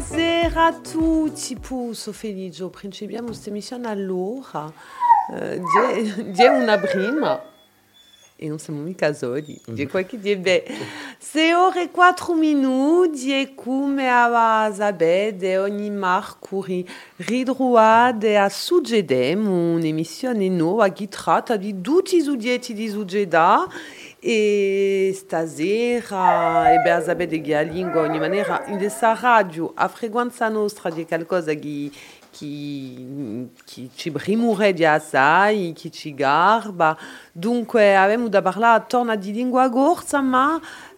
Buonasera a tutti, Pusso Felice, principiamo questa missione allora. Uh, di una prima. E non siamo mica soli, di qualche. Se ore 4 minuti e come a Zabede ogni marcuri ridruade a un'emissione nuova che tratta di tutti i soggetti di e stasera e beh sapete che a lingua ogni maniera in questa radio a frequenza nostra di qualcosa che che, che ci brimuredia assai, che ci garba. Dunque abbiamo da parlare attorno di lingua gorsa, ma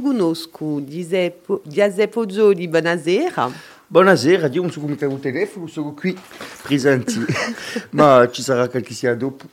conosco. Giuseppe Poggioli, buonasera. Buonasera, io non so come il telefono, sono qui presenti, ma ci sarà qualche sia dopo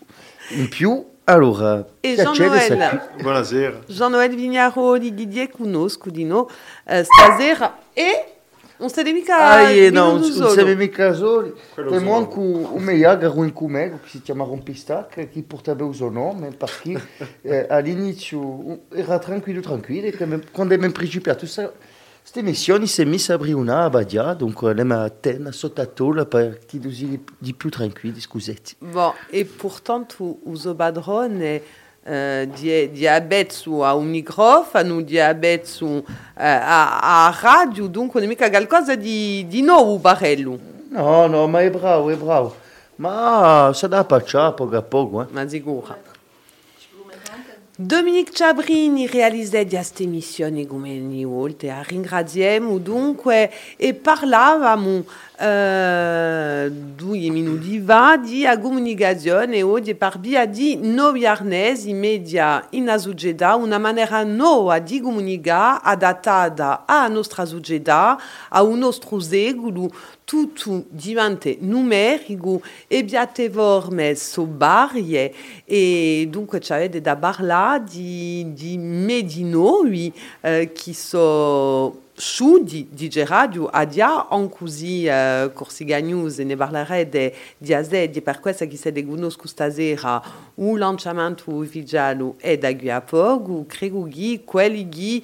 in più. Allora, e Jean-Noël. Buonasera. Jean-Noël Vignaro di Didier conosco di no uh, stasera e non siete mica Ah, yeah, no, non siamo mica soli. C'è manco un meglio un come che si chiama Rompistac, che portava il suo nome, perché eh, all'inizio era tranquillo, tranquillo, e quando abbiamo principiato questa missione si è messa a Briuna, a Badia, donc abbiamo a tenere sotto a tolla per che di più tranquilli, scusetti. Bon, e pourtant, uso padrone uh, di, diabetes a un microfono, diabetes uh, a, a radio, dunque non è mica qualcosa di, di nuovo, Barello. No, no, ma è bravo, è bravo. Ma si dà a poco a poco, eh. Ma sicuro. Dominique Ciabrini realizzò questa emissione come ogni volta, ringraziamo dunque e parlavamo uh, minuti fa di comunicazione oggi per via di nuovi arnesi media in società, una maniera nuova di comunicare adattata alla nostra società, a un nostro secolo, tutto diventa numerico e piattaforme sobarie. E dunque c'avete da parlare di, di medi nuovi eh, che sono su di, di radio adia on così uh, Corsica News ne parlerete di ase di per questo che si conosco lanciamento ufficiale è da quelli che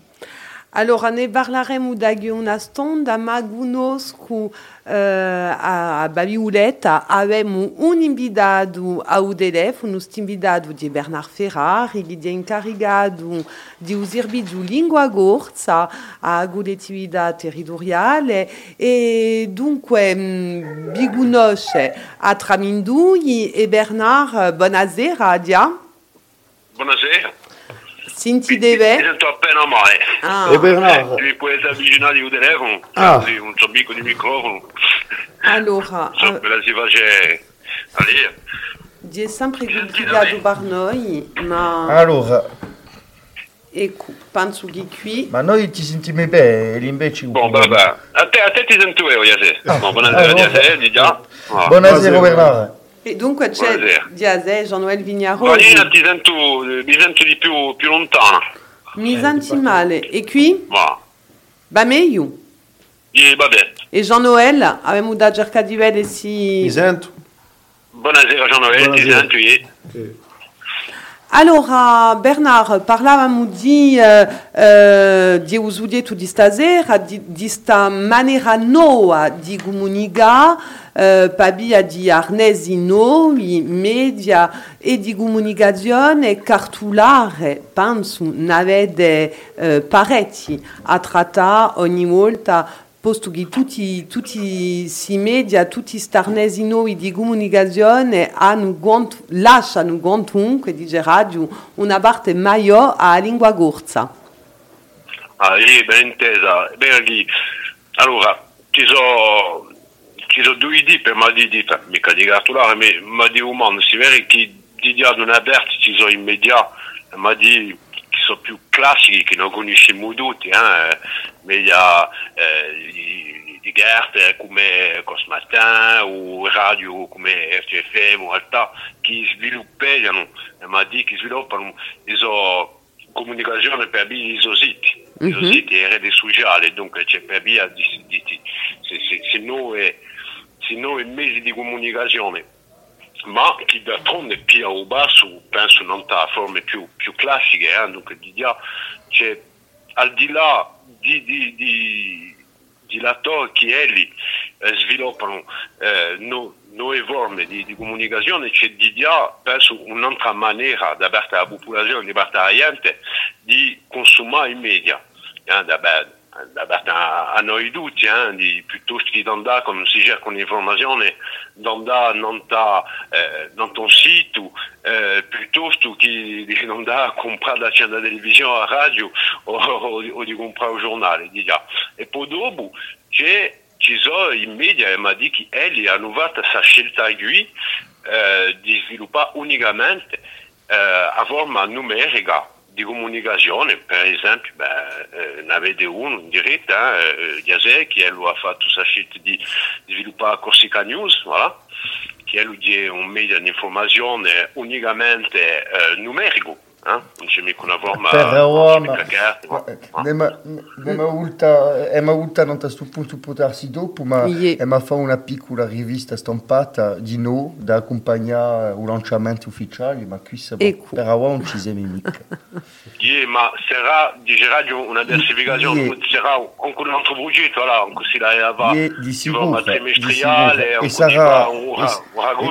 Allora, ne parleremo da una stonda, ma conosco uh, a, a Babiuletta abbiamo un invitato ao telefono, questo invitato di Bernard Ferrari, che è incaricato di un servizio lingua gorza a collettività territoriale e dunque mh, vi conosce a Tramindui e Bernard, buonasera, dia. Buonasera. Senti deve? Sento appena male. Ah. E Bernard, Ti puoi avvicinare il telefono, Ah. così un ciambicco di microfono. Allora, So, me la si face è sempre coltivato per noi, ma allora, ecco, penso che qui ma noi ci sentiamo bene, e invece... Bon, vabbè. A te, a te ti sento io, Iase. Ah. No, buonasera, Ah, Iase, di già. Ah. Buonasera Bernard. E dunque c'è. Diazè, Jean-Noël Vignaro. Vanina ti sento, mi sento di più, più lontana. Mi senti male. E qui? Va meglio. e. E Jean-Noël, avevamo da cercare di vedere se... Mi sento? Buonasera, Jean-Noël, ti Buonasera. sento io. Allora, Bernard, parlavamo di, eh, di usudietto di stasera, di, di sta maniera nuova di comunicare, per via di arnesi nuovi, media e di comunicazione cartolare. Penso, ne avete eh, parecchi a ogni volta posto che tutti, tutti i media, tutti starnesi noi di comunicazione hanno guont, lasciano quantunque, dice radio, una parte maggiore alla lingua corsa. Ah, ben intesa. Beh, allora, ci per me di mica di ma si che di dia non aperti ci sono ma di sono più classici, che non conosciamo tutti, eh, media eh, di, Gert come Cosmatin o radio come RCFM o Alta, che sviluppano, ma di che sviluppano, sono comunicazione per via di siti, mm -hmm. siti e reti sociali, dunque c'è per via di, di, di se, se, se, noi, se noi mezzi di comunicazione ma che d'altronde più o basso penso non ha forme più, più classiche, eh? dunque di dia, cioè, al di là di, di, di, di latori che elli eh, sviluppano eh, no, nuove forme di, di comunicazione, c'è di dia, penso, un'altra maniera da parte la popolazione, da parte la gente, di consumare i media. Eh? Da, da parte a, a noi tutti, eh, di, piuttosto che andare, quando si cerca un'informazione, andare non da, eh, non un sito, eh, piuttosto che di andare a comprare la cena da televisione, la radio o, o, o di comprare il giornale. Diciamo. E poi dopo c'è, ci sono i media e mi dicono che elli hanno fatto questa scelta qui eh, di sviluppare unicamente eh, a forma numerica di comunicazione, per esempio, beh, eh, ne avete uno in diretta, eh, Yazè, che lui ha fatto questa scelta di, sviluppare Corsica News, voilà, che è un media di informazione unicamente eh, numerico. Eh? Non c'è mica una forma Però, ma, ma, ma ulta, non a questo punto potersi dopo, ma yeah. è fa una piccola rivista stampata di noi da accompagnare un lanciamento ufficiale, ma qui per ci siamo mica. yeah, ma sarà, dice radio, una diversificazione, anche un altro progetto, là, la va, di sicuro, trimestriale, e sarà, un, un, un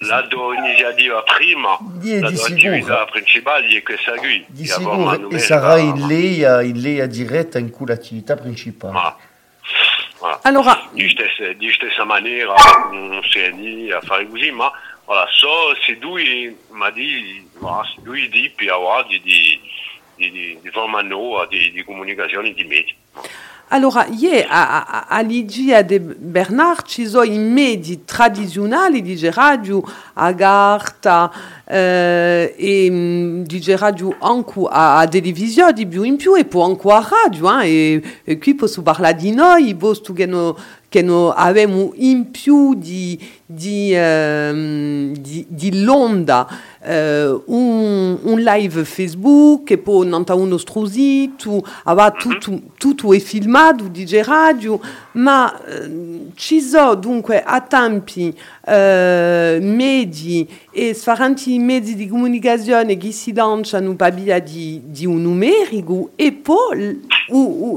racconto, voilà. La do iniziativa prima, di, la attività principale è qui. Di sicuro, e sarà in lei, in lei diretta in cui l'attività principale. Ah. Voilà. Allora, di, stessa, di stessa maniera, non si è lì a fare così, ma voilà, so se due, ma di, di, di, di, di forma nuova di, di comunicazione di media. Allora, ie, a, a, a de Bernard ci sono i di radio, a Garta, eh, e mm, di radio anche a, a televisione di più in più e poi anche a radio, eh, e, e qui posso parlare di noi, posto che, no, che no abbiamo in più di, di, um, di, di l'onda. Uh, un, un, live Facebook e poi nanta uno strusito, aveva tutto, tutto è filmato di radio, ma uh, ci sono dunque a tempi uh, medi e sfaranti mezzi di comunicazione che si lanciano per via di, di un numerico e poi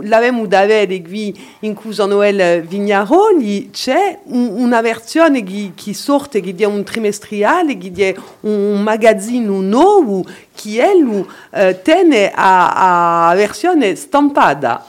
l'abbiamo da vedere qui in cui Noel Vignaroli c'è un, una versione che, che sorte che è un trimestriale che è un magazzino nuovo che è lui, eh, tiene a, a versione stampata.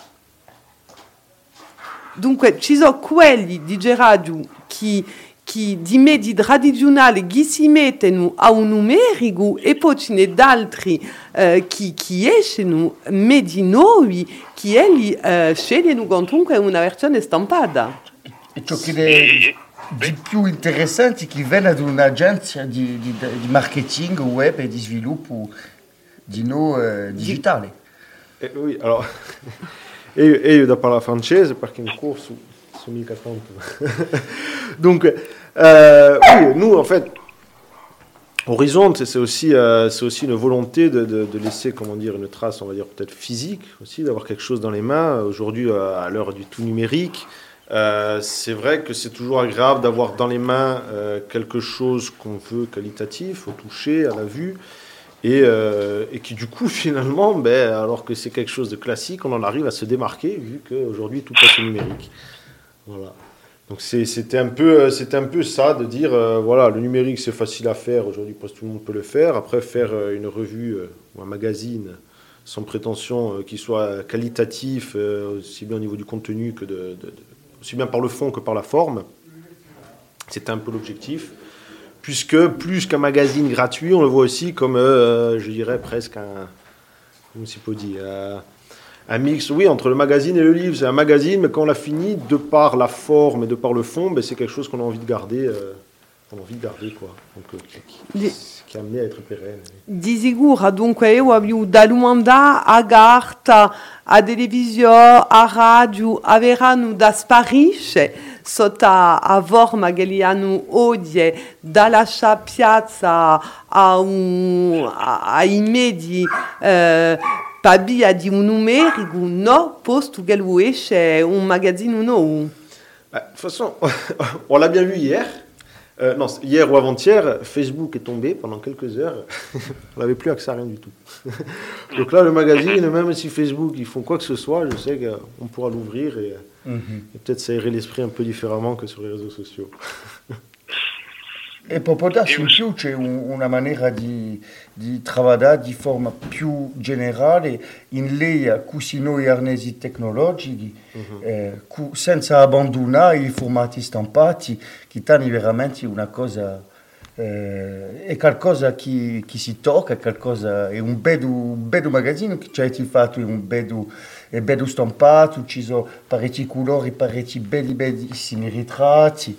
Dunque ci sono quelli di Geradio che che di medi tradizionali che si mettono a un numerico e poi ce n'è altri eh, che, che escono che elli eh, scegliono comunque una versione stampata. E ciò che è di più interessante che viene da un'agenzia di, di, di, marketing web e di sviluppo di eh, digitale. Eh, oui, alors, io, io da parlare francese perché in corso sono mica tanto. Donc, euh, oui, nous, en fait, Horizon, c'est aussi, euh, aussi une volonté de, de, laisser, comment dire, une trace, on va dire peut-être physique aussi, d'avoir quelque chose dans les mains. Aujourd'hui, euh, à l'heure du tout numérique, c'est vrai que c'est toujours agréable d'avoir dans les mains quelque chose qu'on veut qualitatif, au toucher, à la vue, et, et qui du coup finalement, ben, alors que c'est quelque chose de classique, on en arrive à se démarquer vu qu'aujourd'hui tout passe au numérique. Voilà. Donc c'était un, peu, un peu ça, de dire, euh, voilà, le numérique c'est facile à faire, aujourd'hui presque tout le monde peut le faire. Après, faire euh, une revue euh, ou un magazine, sans prétention qu'il soit qualitatif, aussi bien au niveau du contenu que aussi bien par le fond que par la forme. C'était un peu l'objectif puisque plus qu'un magazine gratuit, on le voit aussi comme, euh, je dirais presque un, comment s'y peut dire, euh, un mix, oui, entre le magazine et le livre. C'est un magazine, mais quand on l'a fini, de par la forme et de par le fond, ben, c'est quelque chose qu'on a envie de garder. Euh, on a envie de garder, quoi. Donc, qui, qui, est amené à être pérenne. Dizigura, dunque eu abbiamo dall'umanda a Garta, a televisione, a radio, averanno da sparisce sota a forma che li hanno oggi dalla piazza a un, ai medi eh, pabia di un numerico no posto che lui esce un magazzino nuovo. De toute façon, on l'a bien vu hier. Euh, non, hier ou avant-hier, Facebook est tombé pendant quelques heures. on n'avait plus accès à rien du tout. Donc là, le magazine, même si Facebook, ils font quoi que ce soit, je sais qu'on pourra l'ouvrir et Mhm. Et peut-être s'aérer l'esprit un peu différemment que sur les réseaux sociaux. E può darsi in più c'è un, una maniera di, di lavorare di forma più generale in lei così noi arnesi tecnologici uh-huh. eh, senza abbandonare i formati stampati che danno veramente una cosa eh, è qualcosa che, che, si tocca, qualcosa, è un bello, un bello magazzino che ci hai fatto, è un bello è bello stampato, ci sono parecchi colori, parecchi belli, bellissimi ritratti,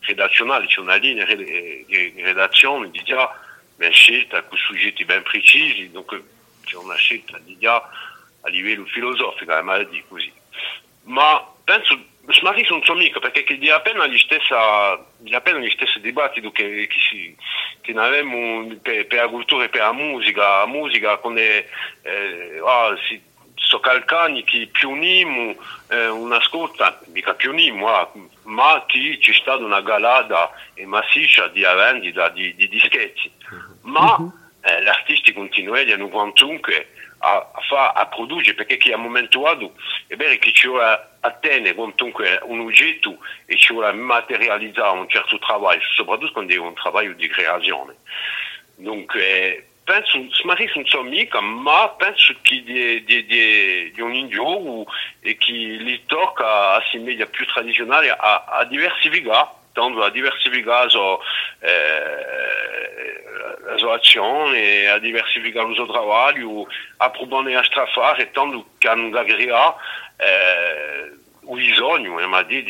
redazionale, c'è una linea di redazione di già ben scelta con soggetti ben precisi, dunque c'è una scelta di già a livello filosofico, è mal così. Ma penso, magari non so mica, perché di appena gli stessa, di appena gli stessi dibattiti che, che, si, che avevamo per, per la cultura e per la musica, la musica con le, eh, oh, si, so calcani che pioniamo eh, una scorta, mica pioniamo, ah, ma che c'è stata una galada e massiccia di vendita di, di dischetti. Ma uh-huh. eh, gli artisti continuano quantunque a, a, fa, a produrre perché che a un momento dato è vero che ci vuole attendere quantunque un oggetto e ci vuole materializzare un certo lavoro, soprattutto quando è un lavoro di creazione. Dunque, so mica, ma penso che di, di, di, di un indio e a media più tradizionale a, a diversificare, tanto a diversificare so, eh, la sua azione, a diversificare il suo lavoro, a provare a strafare, tanto che o bisogno ma di,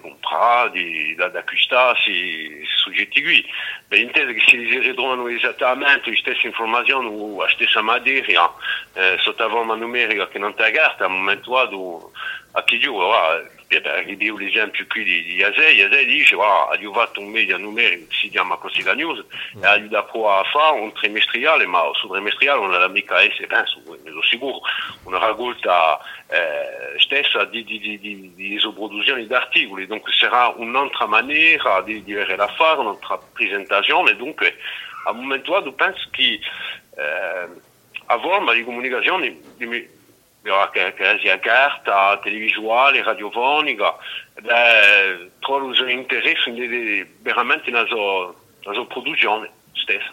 comprare, acquistare questi soggetti qui. Ben, intendo che si ritrovano o stessa materia numerica che non ti ridio l'esempio qui di, di Yazei, Yazei dice, ha fatto un media numerico si chiama così la news, e ha da provare a fare un trimestriale, ma sul trimestriale non è mica essere, penso, ne sono sicuro, una raccolta eh, stessa di, di, di, di, di produzioni di articoli, dunque sarà un'altra maniera di, di avere da fare, un'altra presentazione, dunque a un momento dato penso che eh, a forma di comunicazione che, che sia carta, televisuale, radiofonica, beh, trovo un interesse veramente nella sua, nella sua produzione stessa.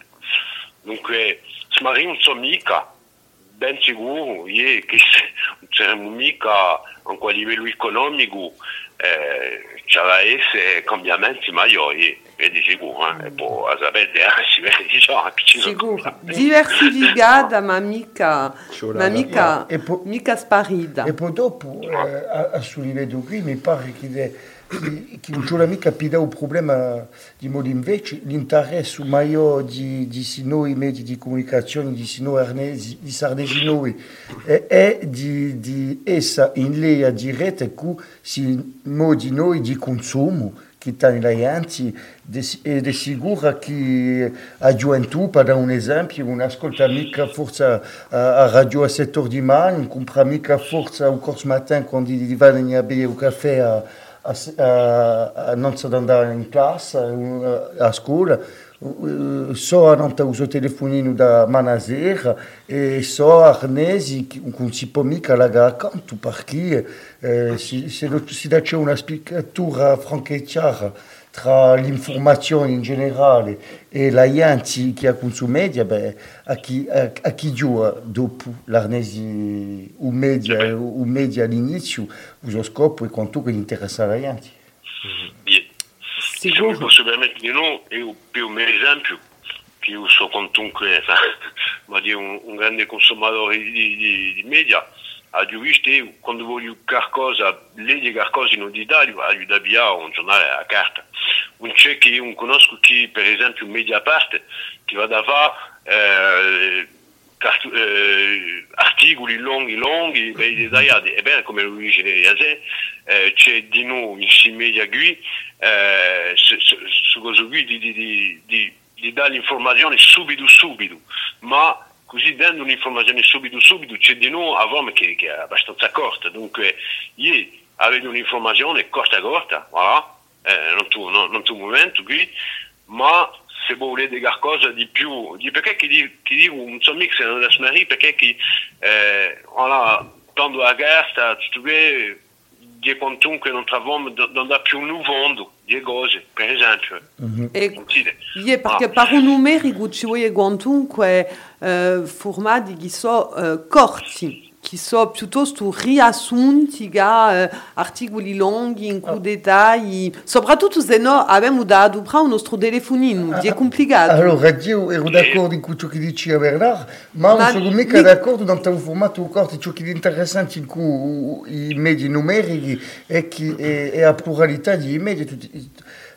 Dunque, smarri non so mica, ben sicuro, io che non saremo mica anche a livello economico, eh, essere cambiamenti maggiori, vedi sicuro, eh? e poi sapete, eh, si vede già che ci sono diversificata ma mica, ma mica, e po- mica sparita. E poi dopo, eh, a, a sul livello qui, mi pare che che non c'è mica più un problema di modo invece l'interesse maggiore di, di noi mezzi di comunicazione di noi arnesi, di sarnesi noi è, è di, di essere in linea diretta con i modi noi di consumo che tanno la gente ed è sicuro che a gioventù, per dare un esempio, non ascolta mica forse a, a radio a 7 ore di mattina, non compra mica forse un corso matin quando vanno a bere un caffè a, a, a, a non si andare in classe, a scuola, só não está uso telefonino da Manazera e só arnesi com si lagare canto eh, si, se, una spiegatura francheggiata tra l'informacion en general e la ianti qui a consumedia ben, a, qui, a, a qui jua dopu l'arnesi o e mm-hmm. media o media l'iniciu vos o scopo e con tu que interessa la ianti. Si jo posso permettre di non e o più un esempio che io so con tu che ma di un, un grande consumatore di, di, di, di media ha visto quando voglio qualcosa, legge qualcosa un un giornale a carta. Un c'è che io conosco un Mediapart, che va eh, eh, ben dettagliati. Ebbene, come Luigi Iazè, eh, c'è di noi in media qui, eh, l'informazione subito, subito, ma così dando un'informazione subito subito c'è di noi a che, che, è abbastanza corta dunque io avevo un'informazione corta corta voilà, eh, non, tu, non, tu momento ma se volete qualcosa di più perché dico, un suo mix perché chi eh, voilà, la non non più un mondo cose per esempio mm-hmm. e, yeah, perché ah. per un numerico ci vuole quantunque eh, formati che sono eh, corti che sono piuttosto riassunti da eh, articoli lunghi in cui oh. dettagli soprattutto se no abbiamo da adoperare il nostro telefonino è complicato allora io ero d'accordo in ciò che diceva Bernard ma, ma non sono mica mi... d'accordo non un formato corto ciò che è interessante in cui i media numerici e, che, e, e la pluralità di media tutti,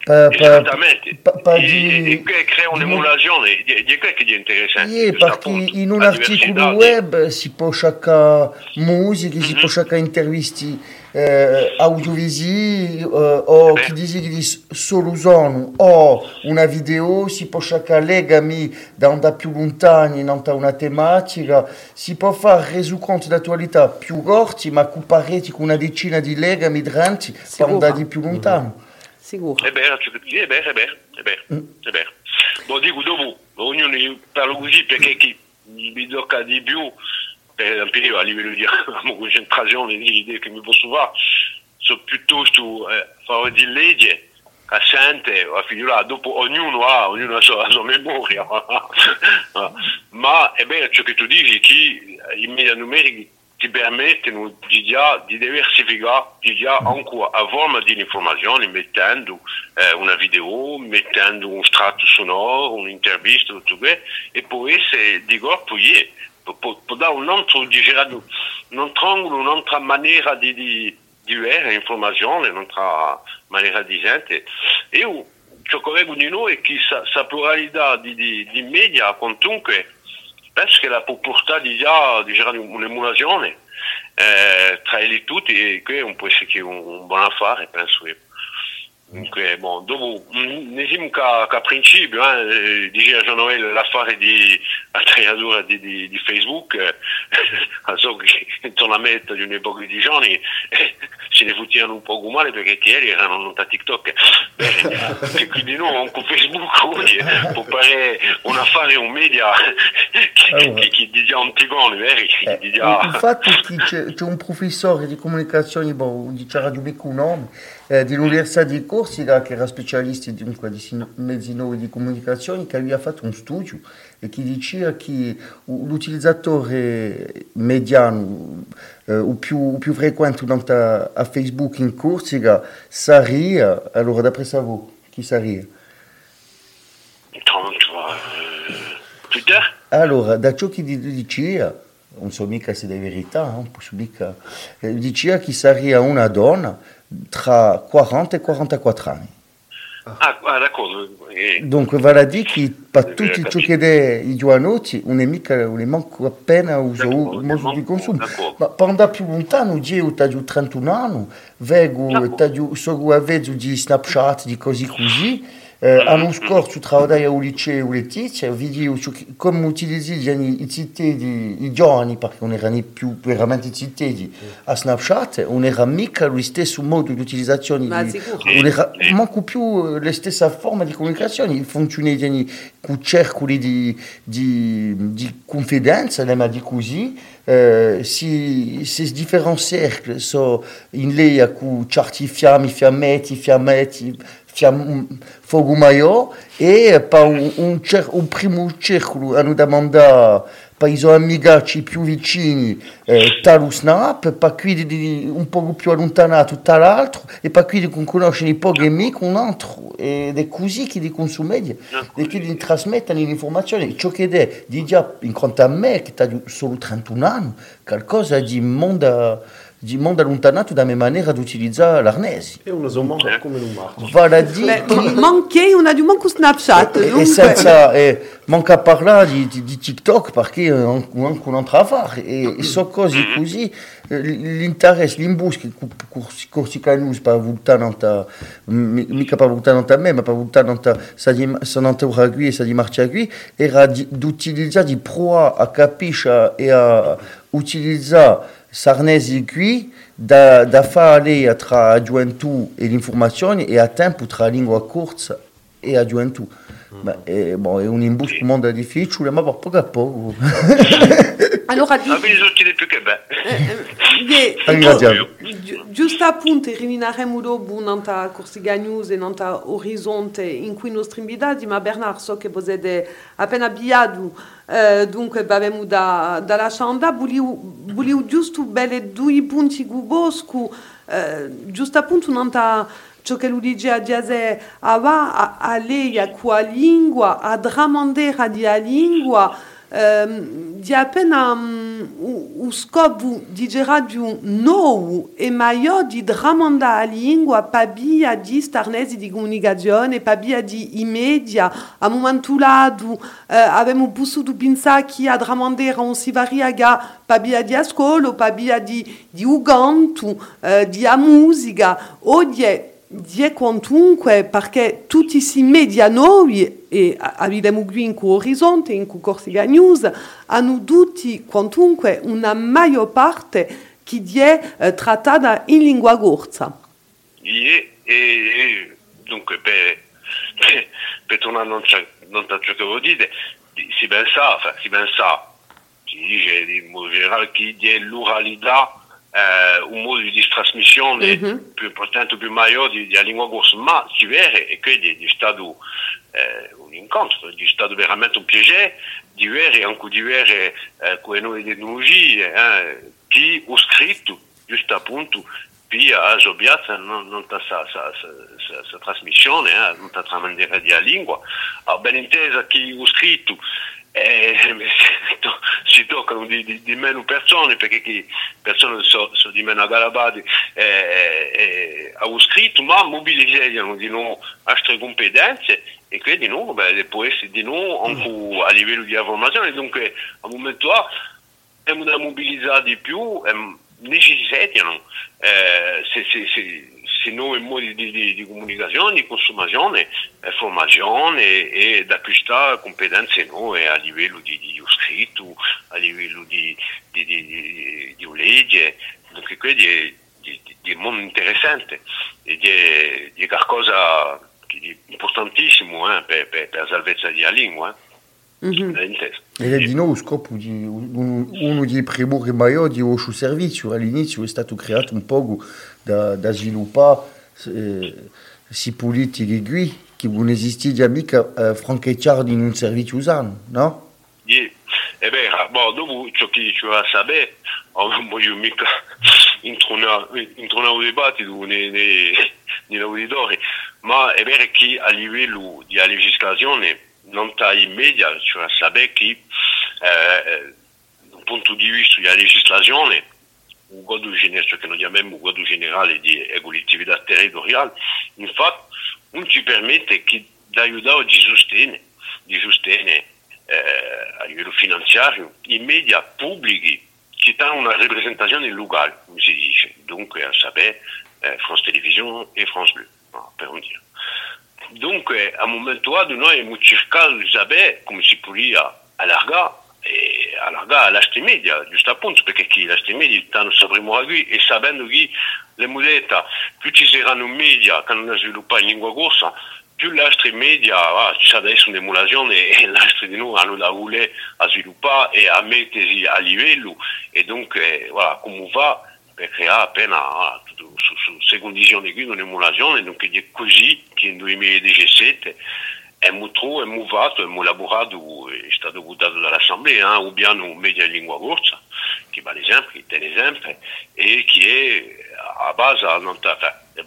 Pa, Esattamente. Pa, pa di, crea un'emulazione, di, di quello che è interessante. Yeah, perché in un articolo web si può cercare musica, si può cercare interviste eh, audiovisive eh, o chi dice che solo usano o una video, si può cercare legami da onda più lontani, da una tematica, si può fare resoconto d'attualità più corti ma con una decina di legami da andare più lontano. Sicuro. È vero, è vero, è vero, è vero, è vero. Bon, dico dopo, ognuno parla così perché chi mi tocca di più, per esempio a livello di concentrazione, di idee che mi posso fare, sono piuttosto eh, fare di legge che sente, a figliola, dopo ognuno ha, ognuno ha sua, la sua memoria. Ma è vero ciò che tu dici, che i media numerici ti permettono di, di diversificare di già ancora a forma di informazioni mettendo eh, una video, mettendo un strato sonoro, un'intervista, tutto questo, e poi se dico poi può, può dare un altro, diciamo, un altro angolo, un'altra maniera di, di, di vedere l'informazione, un'altra maniera di gente. Io ciò che vedo di noi è che questa pluralità di, di, di media, comunque, penso che la può portare già diciamo, un'emulazione eh, tra i tutti e può essere un, un buon Dunque, bon, dopo, diciamo che a principio, eh, diceva Jean Noel l'affare di attrezzatura di, di, di Facebook, eh, so che intorno a metà di un'epoca di giorni eh, se ne fottevano un po' male perché ieri erano da TikTok. Eh, e quindi no, con Facebook oggi può fare un affare, un media che, allora, che, che dice Antigone, vero? Eh, fatto che c'è, c'è un professore di comunicazione, bon, di Radio Becco, no? Eh, dell'Università di Corsica, che era specialista dunque, di mezzi nuovi di comunicazione, che aveva fatto un studio e che diceva che l'utilizzatore mediano eh, o, più, più frequente a, a Facebook in Corsica sarebbe, allora d'après voi, chi sarebbe? Twitter? Allora, da ciò che diceva, non so mica se è verità, posso mica, diceva che sarebbe una donna tra 40 e 44 anni. Ah, ah d'accordo. Dunque vale a dire che per tutti ciò che è i giovanotti non è mica, non è manco appena uso, uso di consumo. Ma per andare più lontano, io ho 31 anni, tadio, sono a di Snapchat, di così così. Eh, l'anno scorso travagliai al liceo Letizia, vidi su- come utilizzi gli- i cittadini, i giovani, perché non erano più veramente cittadini, a Snapchat, non era mica lo stesso modo di utilizzazione, Ma di, sicuro. non era manco più la stessa forma di comunicazione, funzionava con circoli di, di, di confidenza, ma di così, eh, si, si differenti cerchi sono in lei con certi fiammi, fiammetti, fiammetti, fuoco maior e un, cer- un primo circolo hanno i suoi amici più vicini eh, talo snap, per quelli di, un po' più allontanato tal'altro e per quelli che conoscono i pochi amici un altro ed è così che di consumenti e che di trasmettono l'informazione. Ciò che è di già in quanto a me che ha solo 31 anni qualcosa di mondo di mondo allontanato da mia maniera di utilizzare E una somma come non marcia. vale a dire Beh, che- ma- manquei una di manco Snapchat. e, e senza e manca a parlare di, di, di TikTok perché non non e, e cose così eh, Corsica News per voltare non mi- mica per voltare non a me ma per voltare non a sa di sa non a qui e sa di marcia qui era di, provare a capisce e a utilizzare Sarnesi qui da, da fare tra la gioventù e l'informazione e a tempo tra lingua corsa e la gioventù. È, bon, è un imbusto mondo difficile, ma poco a poco. Allora, di- beh. Ye, Ringraziamo. Gi- Giusto appunto, rivineremo dopo nanta Corsica News e nanta Orizzonte in cui nostri invitati, ma Bernard so che voi siete appena avviati, eh, dunque abbiamo da, dalla Scianda, volevo volevo giusto belle due punti guboscu, eh, giusto appunto nanta ciò che lui dice a Diase ava a, a lei a qua lingua, a dramandera di a lingua, ehm, di appena um, o, o scopo di radio nou. E maior di dramanda a lingua pabia di starnesi di comunicazione, pabia di i media, a momento lado eh, abbiamo potuto pensare che a dramandera un si variaga pabia di ascolto, pabia di, di uganto, eh, di a musica, oggi die quantunque perché tutti questi media noi e a- abbiamo qui in Orizzonte, in Corsica News, hanno tutti quantunque una maggior parte che è eh, trattata in lingua gorza. E, e, dunque per, per, tornare non non c'è ciò che vuol dire di- si pensa enfin, si pensa si dice in generale che è l'oralità eh, un modo di trasmissione Mhm. più importante più maggiore di, di lingua corsa ma si vede e quindi è stato eh, un incontro è stato veramente un piacere di vedere anche di vedere eh, con le nuove tecnologie eh, chi ho scritto giusto appunto via a Giobiazza non, non ha sa, sa, sa, sa, sa trasmissione, eh, non ha tramandere di lingua. A ben intesa chi ho scritto eh, to- si toccano di, di, di meno persone perché chi? Persone sono so di meno aggalabate eh, eh, ho scritto ma mobilizzano di nuovo altre competenze e quindi no, beh, può essere di nuovo anche a livello di informazione dunque al momento A abbiamo da mobilizzare di più ehm, necessitano eh, se, se, se, se nuovi modi di, di, di comunicazione, di consumazione, eh, formazione e, e d'acquistare competenze nuove a livello di, di scritto, a livello di, di, di, di, di legge, dunque quindi è, di, di, di mondo interessante e di, di qualcosa di importantissimo eh, per, per, per la salvezza della lingua. Eh. Mhm. l'hai inteso? Ed è di nuovo lo scopo di un- uno dei primori maggiori di questo servizio. All'inizio è stato creato un po' da, da sviluppare eh, queste politiche qui che non? Esistevano mica eh, francheggiare in un servizio usano, no? Sì, è vero, boh, dopo ciò che ci va a sapere, non voglio mica intronare un dibattito nei, nei, negli auditori, ma è vero che a livello di legislazione non sta in media, ci va a sapere che eh, dal punto di vista della legislazione, un generale, ciò che noi chiamiamo un territoriale, infatti non ci permette che di aiutare di sostenere, di sostenere eh, a livello finanziario i media pubblici che hanno una rappresentazione locale, come si dice, dunque a sapere eh, France Télévisions e France Bleu, voilà, per un dire. Dunque, a momento di noi abbiamo cercato di sapere e allargare l'astre media, giusto appunto, perché chi l'astre media stanno sapremo a lui e sapendo che le monete più ci saranno media che non sviluppano in lingua corsa, più l'astre media ah, c'è adesso un'emulazione e l'astre di noi hanno da voler a sviluppare e a mettersi a livello e dunque, voilà, come va per creare appena ah, tutto, su, su, su condizioni qui un'emulazione, dunque è così che nel 2017 abbiamo trovato, abbiamo fatto, abbiamo elaborato, è stato votato dall'Assemblea, eh, bien un media in lingua corsa, che va l'esempio, che è l'esempio, e che è a base, da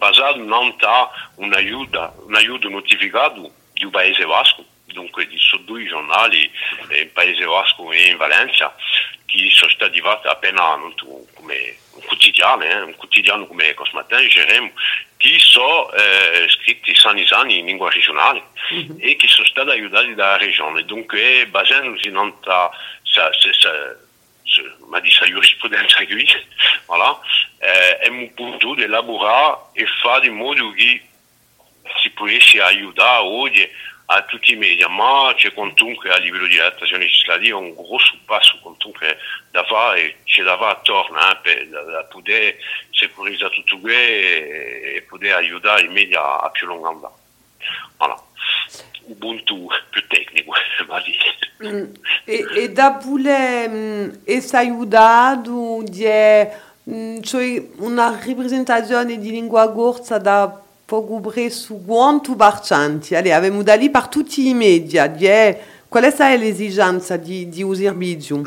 un aiuto, un aiuto un paese vasco, dunque di su due giornali, in Paese Vasco e in Valencia, che sono stati fatti appena non un quotidiano, eh, un quotidiano come Cosmatin, Geremo, che sono eh, scritti sani sani in lingua regionale mm-hmm. e che sono stati aiutati dalla regione. Dunque, basandosi non sa, ma di sa giurisprudenza qui, voilà, eh, abbiamo potuto elaborare e fare in modo che si potesse aiutare oggi a tutti i media, c'è a livello di adattazione legislativa un grosso passo comunque da fare e c'è da fare attorno eh, per da, poter securizzare tutto questo e, e poter aiutare i media a più lungo. Voilà. Ubuntu più tecnico, ma di. Mm. E, e da pure mm, è aiutato di mm, cioè una rappresentazione da pogubrer su quanto barcianti. Allez, abbiamo da lì per tutti i media. Qual è l'esigenza di, di usare video?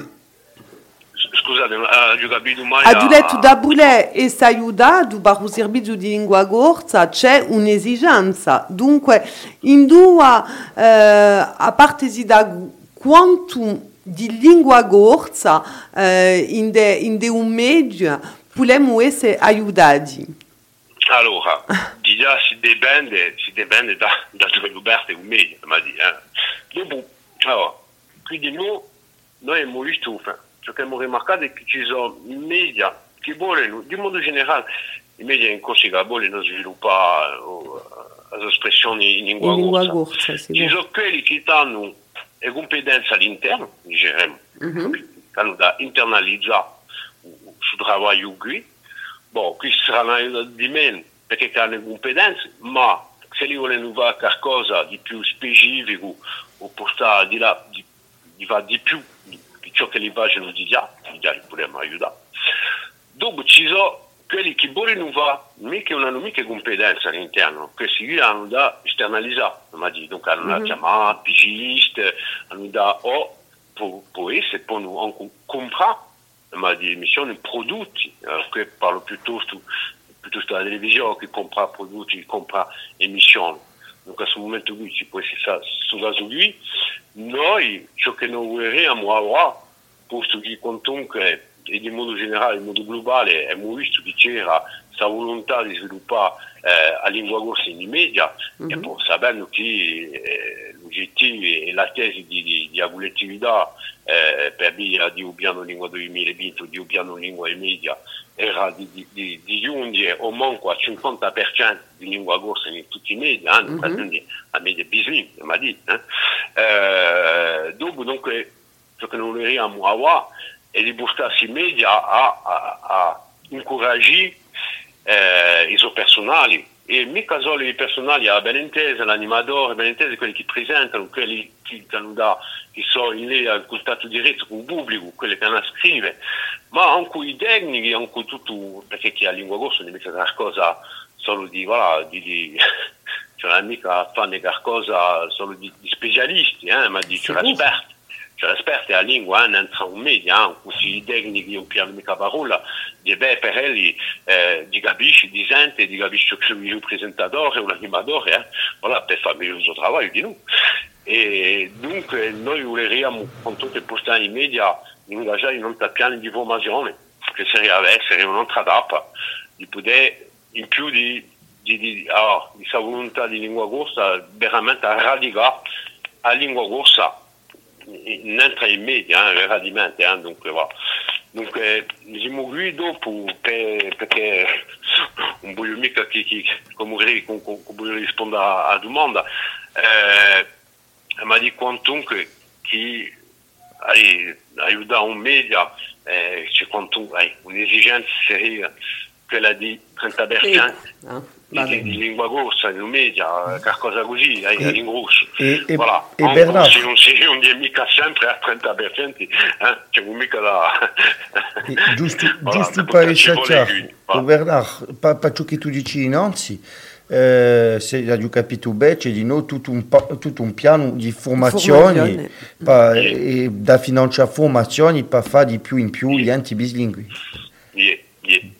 Scusate, uh, io capito mai... Ha detto da bule e si aiutato per usare video di lingua corsa, c'è un'esigenza. Dunque, in due, eh, a parte si da quanto di lingua corsa eh, in, de, in de un media, possiamo essere aiutati. Allora, già si dipende, si dipende da, da dove Roberto è un meglio, ma di, eh. Dopo, allora, quindi noi, noi abbiamo visto, enfin, ciò che abbiamo rimarcato è che ci sono media che vogliono, di modo generale, i media in Corsica vogliono sviluppare uh, le espressioni in lingua, in lingua corsa. Sì, ci sono quelli che hanno le competenze all'interno, diciamo, mm-hmm. che hanno da internalizzare sul lavoro qui, Bon, qui saranno di meno perché hanno competenze, ma se li vogliono fare qualcosa di più specifico o portare di là, di, di di più di, ciò che li facciano di già, di già li potremmo aiutare. Dopo ci sono quelli che vogliono fare, mica non hanno mica competenze all'interno, questi hanno da esternalizzare, donc hanno da mm-hmm. chiamare pigiste, hanno da o può, può essere, anche comprare ma di emissioni prodotti, che parlo piuttosto, piuttosto della televisione che compra prodotti, che compra emissioni. Donc a questo momento qui ci può essere solo lui. Noi ciò che noi vorremmo ora, posto che comunque di modo generale, in modo globale, abbiamo visto che c'era questa volontà di sviluppare eh, la lingua corsa in media, mm-hmm. e poi sapendo che eh, l'obiettivo e la tesi di, di, di agolettività eh, per via di un piano lingua 2020 di un piano lingua e media era di, di, di, di giungere o manco al 50% di lingua corsa in tutti i media, eh, mm-hmm. quindi la media bisogna, ma detto. Eh. Eh, dopo, dunque, ciò che noi vogliamo avere è di buscarsi i media a, a, a incoraggiare eh, i suoi personali e mica solo i personali a ben intesa, l'animatore, ben intesa, quelli che presentano, quelli che, da, che sono in lì al contatto diretto con il pubblico, quelli che hanno a scrivere, ma anche i tecnici, anche tutto, perché chi ha lingua corsa non è qualcosa solo di, voilà, di, di cioè mica fanno qualcosa solo di, di specialisti, eh, ma di cioè, esperti l'esperto la lingua un media, così i tecnici non piano mica parola, di beh per elli eh, di capisci, di sente, di capisci che un un voilà, per fare meglio il suo di noi. Dunque noi vorremmo, con tutte le media, ingaggiare in un piano di formazione, che sarebbe essere un'altra tappa, di poter in più di, di, di, ah, di sa volontà di lingua corsa veramente radicare la lingua corsa n'entra in media, hein, veramente, hein, donc voilà. Dunque, siamo qui dopo per, perché non voglio mica che, che come, come, come rispondere alla domanda, eh, ma di quantunque chi aiuta un media, eh, c'è quantunque un'esigenza seria, quella di 30 percent di, di, lingua corsa, in media, qualcosa così, eh, in grosso. E, e, voilà. e Bernard... Se non si non è mica sempre a 30%, eh, c'è mica da... giusto, voilà, giusto per voilà. Bernard, pa, pa ciò che tu dici innanzi, eh, se hai capito bene, c'è di noi tutto un, tutto un piano di formazioni pa, e da finanziare formazioni per fare di più in più gli enti bislingui. Yeah, yeah.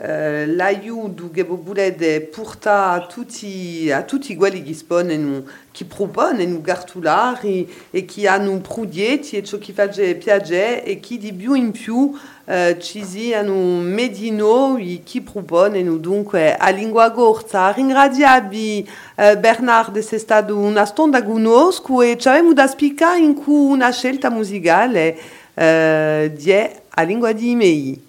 l'aiuto che volete portare a tutti, a tutti quelli che dispongono, che propongono cartolari e che hanno progetti e ciò che fa piacere e che di più in più eh, ci siano medino che propongono dunque a lingua corta. Ringraziabi eh, Bernard di essere stato una stonda conosco e ci avevamo da spiegare in cui una scelta musicale eh, di a lingua di email.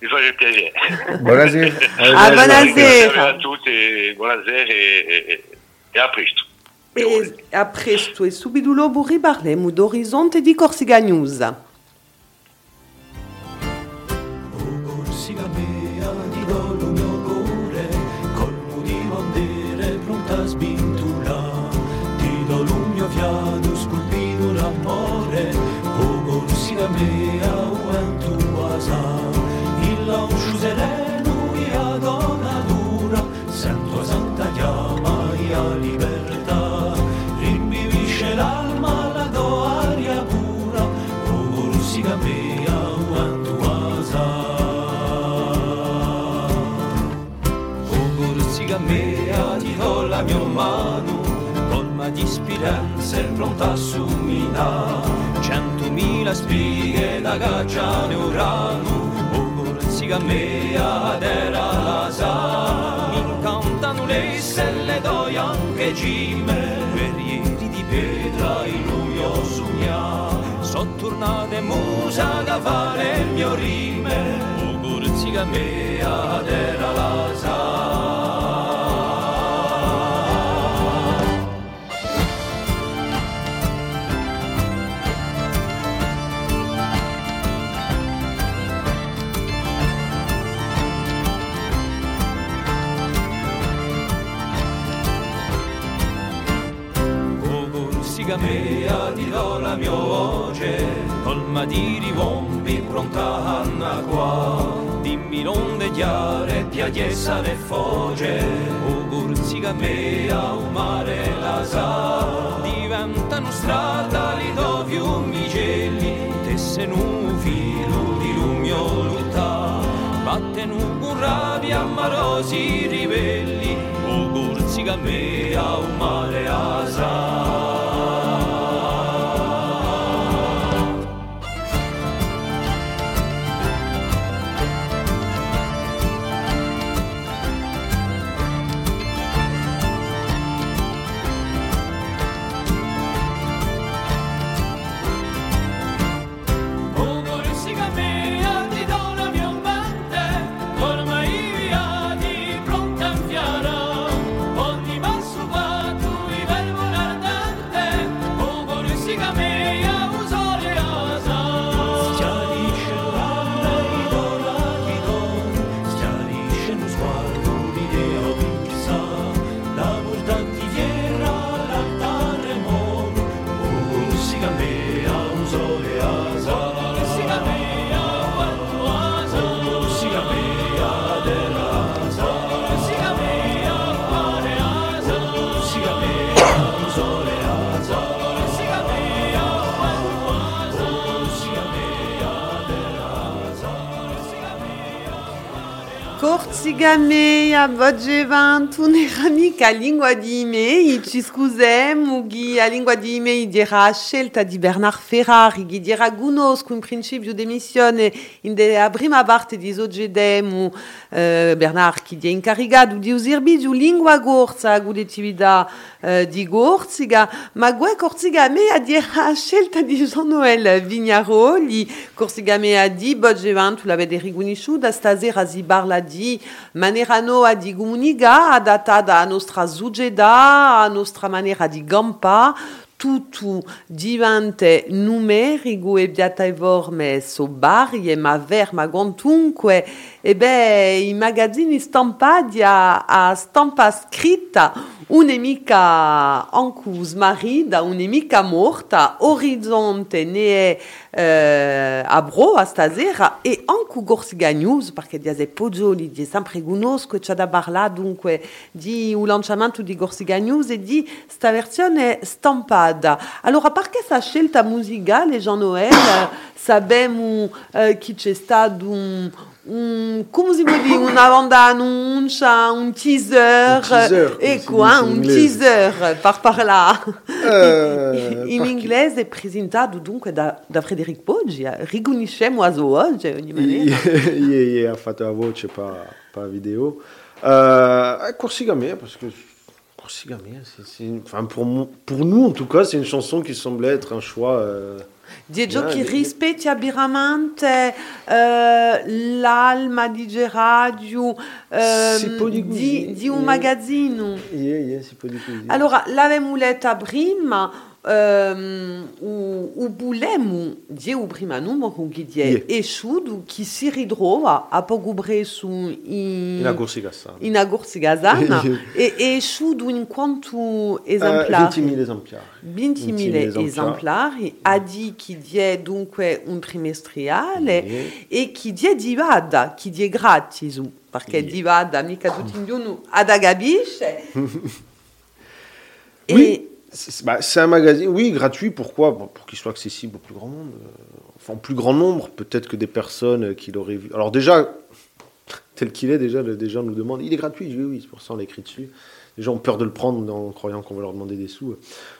Mi fa piacere. Buonasera. Ah, buonasera. a tutti, buonasera e, e, e a presto. E a presto e subito dopo riparliamo d'Orizzonte di Corsica News. E dura sento santa chiama e a libertà rimbivisce l'alma la do aria pura o corsica mea quanto asa o corsica mea ti do la mia mano colma di speranza e pronta a suminare centomila spighe da cacciare urano o corsica mea ed era la sa. Mi incantano le selle d'oi anche cime guerrieri di pietra il luglio sogna. Sottornate musa da fare il mio rime. O corsica mea ed era la sa amica mia ti do la mia voce. Colma di rivombi pronta Anna qua. Dimmi non chiare piagliessa le foge. O gurzica mea o mare la sa. Diventano strada li do fiumi gelli. Tesse un filo di lumio lutta battenu con rabbia amorosi ribelli. O gurzica mea o mare a sa Gorzigamea Bodgevan Neramica lingua di email ci scusem ghi a lingua di email dirà scelta di Bernard Ferrari ghi dirà conosco in principio di missione in de prima parte di Sogedemu eh, Bernard chi è incaricato di usare giù lingua gorza gudetività eh, di Gorziga ma gue Corsigamea dirà scelta di Jean-Noël Vignaroli Corsigamea di Bodgevan tu l'avete riconosciuta stasera si parla di manerano a di comunica adattata a nostra zugeda, a nostra maniera di gampa, tutto diventa numerico e sobarie, ma ver, ma quantunque, e beh, i magazzini stampati a, a stampa scritta, un'emica ancus marida, un'emica morta, orizzonte ne è eh, a bro a stasera e anche Gorsiga News, perché di poggioli, di sempre conosco, c'è da parlare dunque di un lanciamento di Gorsiga News e di sta versione stampata. Allora, perché questa scelta musicale, Jean-Noël, sappiamo eh, che c'è stato un, un, come si può dire, una banda annuncia, un teaser, Un teaser, e quoi, inglese. teaser, par parlare. Eh, in perché- inglese è presentato dunque da, da Frederic Poggi, riconosciamo a oggi, ogni maniera. Ieri ieri ha fatto la voce, pas, pas vidéo. Euh, Corsigamea, parce que Corsigamea, c'est, enfin pour, pour nous en tout cas, c'est une chanson qui semblait être un choix. euh, Yeah, che di- rispecchia veramente eh, l'alma di Geradio così, di, un magazzino. può dire così. Allora, l'avevamo letta prima, u, u bulemu di u prima numero che di Yeah. è esciuto, che si ritrova a in, a e è esciuto in quanto esemplari? 20.000 esemplari. 20.000 20.000 esemplari, ha di chi die dunque un trimestriale e chi die di vada, chi die gratis, perché Yeah. di vada mica tutti in giorno ad agabisce. Oui, c'est bah, c'est un magazine, oui, gratuit, pourquoi? Pour qu'il soit accessible au plus grand nombre. euh, enfin, au plus grand nombre, peut-être que des personnes euh, qui l'auraient vu. Alors déjà, tel qu'il est, déjà, des gens nous demandent, il est gratuit Je dis Oui, c'est pour ça on l'a écrit dessus. Les gens ont peur de le prendre en croyant qu'on va leur demander des sous.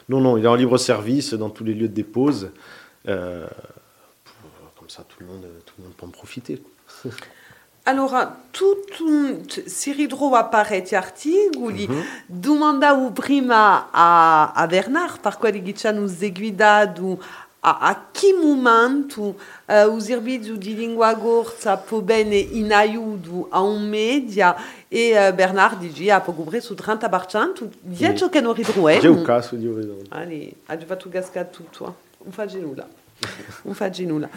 Non, non, il est en libre service dans tous les lieux de dépose. Euh, comme ça, tout le monde, tout le monde peut en profiter. quoi. Allora, tutto un- t- si ritrova parecchi articoli, domandavo prima a, a Bernard, per quelli che ci hanno seguito, a, a che momento eh, il servizio di lingua gorza può bene in aiuto a un media e eh, Bernard dice poco preso 30%, 10 che non ritroviamo. J'ai au caso di Horizon. Allez, hai fatto cascare tutto. Non facci nulla. Nulla.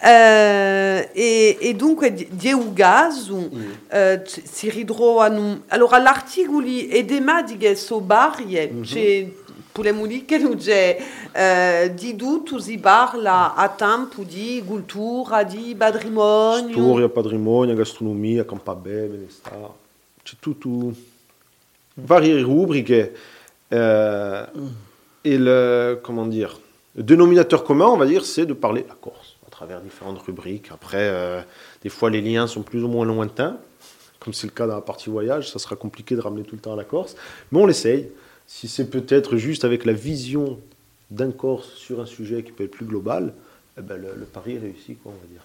Eh, e, e dunque eh, c- si ritrovano... Allora, l'articoli e tematiche sono varie. C'è Potremmo dire che non c'è di tutto, si parla a tempo di cultura, di patrimonio. Storia, patrimonio, gastronomia, campabè, benestare. C'è tutto. Varie rubriche. et le, comment dire, dénominateur commun, on va dire, c'est de parler la Corse à travers différentes rubriques. Après, euh, des fois, les liens sont plus ou moins lointains. Comme c'est le cas dans la partie voyage, ça sera compliqué de ramener tout le temps à la Corse. Mais on l'essaye. Si c'est peut-être juste avec la vision d'un Corse sur un sujet qui peut être plus global, eh ben, le, pari est réussi, quoi, on va dire.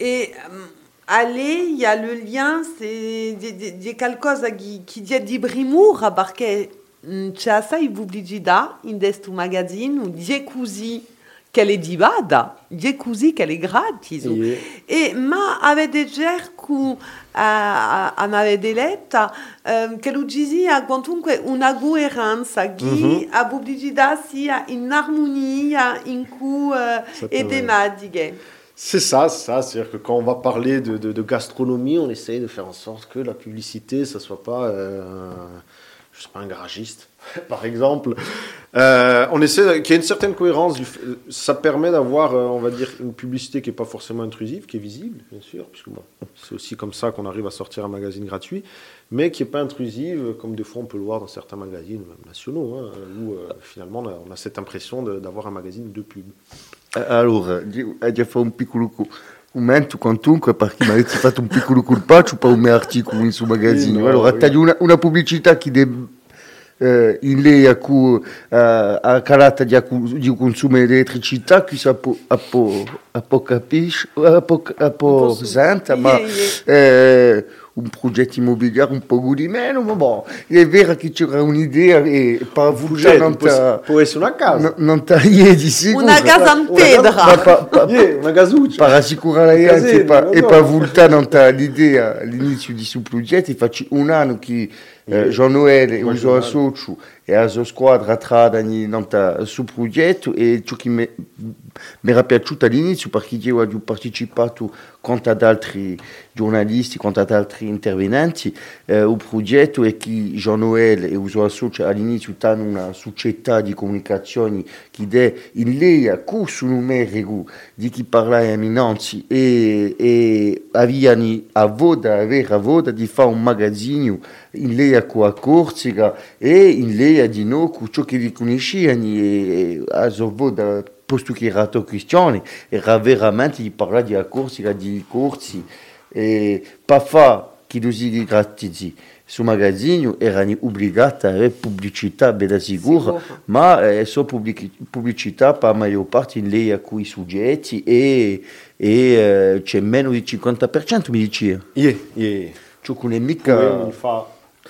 Et euh, allez, il y a le lien, c'est di, di, di qualcosa che, che dia di brimura, perché mm, c'è assai pubblicità in questo magazzino, di così che è di vada, di così che è gratis. Yeah. E, ma avete cerco a, a, a m'avete letta ehm, che lui diceva quantunque una coerenza che Mhm. la pubblicità sia in armonia in cui eh, Ça, e c'est ça, ça. C'est-à-dire que quand on va parler de, de- de gastronomie, on essaye de faire en sorte que la publicité, ça soit pas, euh, je sais pas, un garagiste, par exemple. Euh, on essaie qu'il y ait une certaine cohérence. Ça permet d'avoir, euh, on va dire, une publicité qui est pas forcément intrusive, qui est visible, bien sûr, puisque bon, c'est aussi comme ça qu'on arrive à sortir un magazine gratuit, mais qui est pas intrusive, comme des fois on peut le voir dans certains magazines, nationaux, hein, où euh, finalement on a, cette impression d'avoir un magazine de pub. Io- hai già fatto un un momento quantunque perché mi avete fatto un piccolo colpaccio per un articolo in suo magazzino. Allora, taglio una, una pubblicità che de, eh, in lei a cui eh, a carattere di, di consumo di elettricità che si può, a po, a po capisce, a po, a po senta, ma eh, un progetto immobiliare un po' di meno, ma boh, è vero che c'era un'idea e per avuto non può, ta- può essere una casa. non- non tagliare di sicuro. Una casa in pedra. Pa- pa- Yeah, una casuccia. per assicurare la gente e per- voltare non l'idea all'inizio di questo progetto, faccio un anno che eh, Jean Noël e Jean-Noël. la sua squadra tradano non ta- su progetto e ciò che mi mi era piaciuto all'inizio perché io ho partecipato quanto ad altri giornalisti, quanto ad altri intervenenti, eh, il progetto è che Jean Noël e suo socio all'inizio hanno una società di comunicazione che è in lei a corso numerico di chi parla eminenzi e, e avevano a voda, avere a voda di fare un magazzino in lei a Corsica e in lei a di noi con ciò che e, e a sua voda posto che era questione era veramente di parlare di Corsica, di corsi e fare che così gratis su magazzino erano obbligati a avere pubblicità bella sicura, Sicura. ma eh, so pubblici- pubblicità per la maggior parte in lei a cui soggetti e, e eh, c'è meno di 50% mi diceva. Yeah, yeah. Ciò che non è Come mica... mi fa,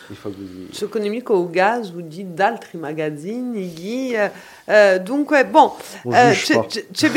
mi fa così. Je connais mica o gaz ou di d'altri magazzini ghi, eh, eh, dunque bon Non eh, juge c'è,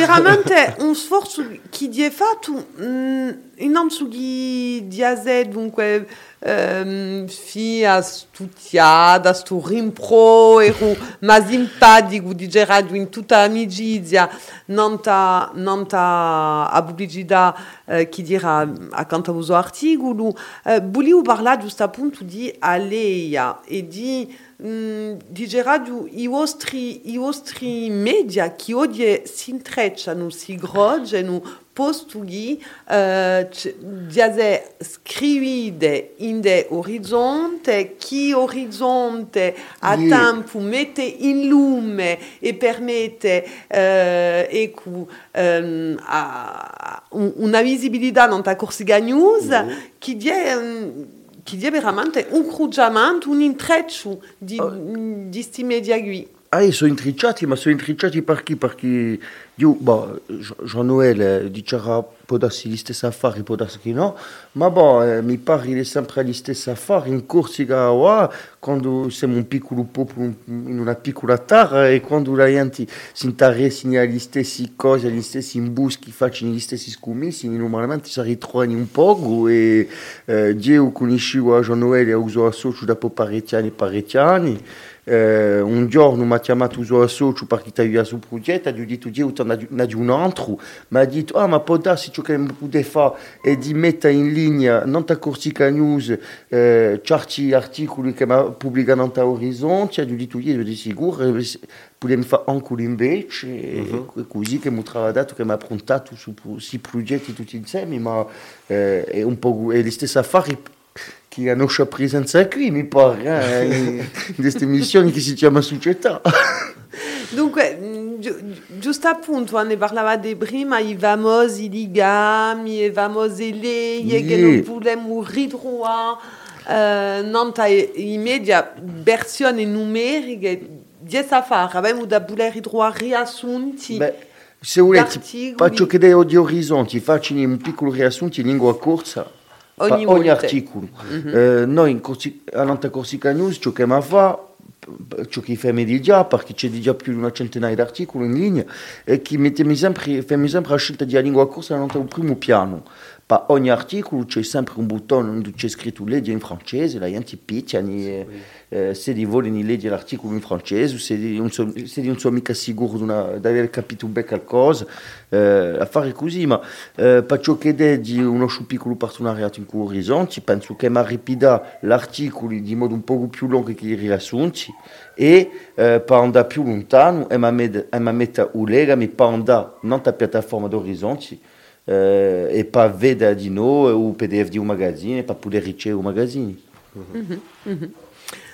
pas. c'è- c'è veramente un sforzo chi di è fatto mm, innanzi ghi di ase dunque ehm, fi a studiare a stu rimpro ero ma simpatico di Gerardo in tutta amicizia non ta non ta a pubblicità eh, chi dirà accanto al suo articolo eh, volevo parlare giusto appunto di Aleia e di mm, Gerardo i vostri i vostri media che oggi si intrecciano si groggano postughi eh, diase scrivide in de orizzonte chi orizzonte a Yeah. tempo mette in lume e permette eh, ecco, ehm, a- un- una visibilità non ta Corsica News che è che è veramente un cruggiamento, un intreccio di, di sti media qui. Ah, sono intricciati, ma sono intricciati per chi? Perché io, boh, Jean Noël eh, diceva può darsi gli stessi affari, può darsi che no, ma boh, eh, mi pare sempre gli stessi affari in Corsica, wow, quando siamo un piccolo popolo in una piccola terra e quando la gente si interessa agli stessi cose, agli stessi imbuschi, facciano gli stessi scommessi, normalmente si ritrovano un poco e eh, io conoscevo Jean Noël e ho usato socio dopo parecchi anni, anni. Eh, un giorno mi ha chiamato il suo socio perché aveva sul progetto, gli ho detto io te ne di un altro, mi ha detto ah ma può darsi ciò che mi potete fare è di mettere in linea non ta Corsica News eh, certi articoli che mi pubblicano ta Orizzonte, gli ho detto io di sicuro potremmo fare anche invece e e così che mi ha dato che mi ha approntato su questi progetti tutti insieme ma eh, è un po' è che la nostra presenza qui, mi in queste missioni che si chiama società. Dunque, giu- giusto appunto, ne parlavate prima, i famosi ligami, i famosi che Yeah. non vogliamo ritrovare, eh, non i media versioni numeriche di affari, abbiamo da voler ritrovare riassunti. Beh, se volete, faccio che dei di orizzonti, faccio un piccolo riassunto in lingua corsa, Ogni ogni, articolo. Eh, noi in Corsi- a Nanta Corsica News, ciò che mi fa, ciò che fa già, perché c'è già più di una centinaia di articoli in linea, e che mettiamo sempre, la scelta di lingua corsa non al primo piano. Per ogni articolo c'è sempre un bottone dove c'è scritto legge in francese, la gente picchia, e, eh, se di vogliono leggere l'articolo in francese, se non so, mica sicuro di aver capito bene qualcosa, eh, a fare così, ma eh, per ciò che è di uno piccolo partenariato in un po' più lungo che i riassunti e eh, per andare lontano e mi mette un legame per andare non la piattaforma d'orizzonti eh, e per vedere di noi o PDF di un magazzino e per poter ricevere un magazzino.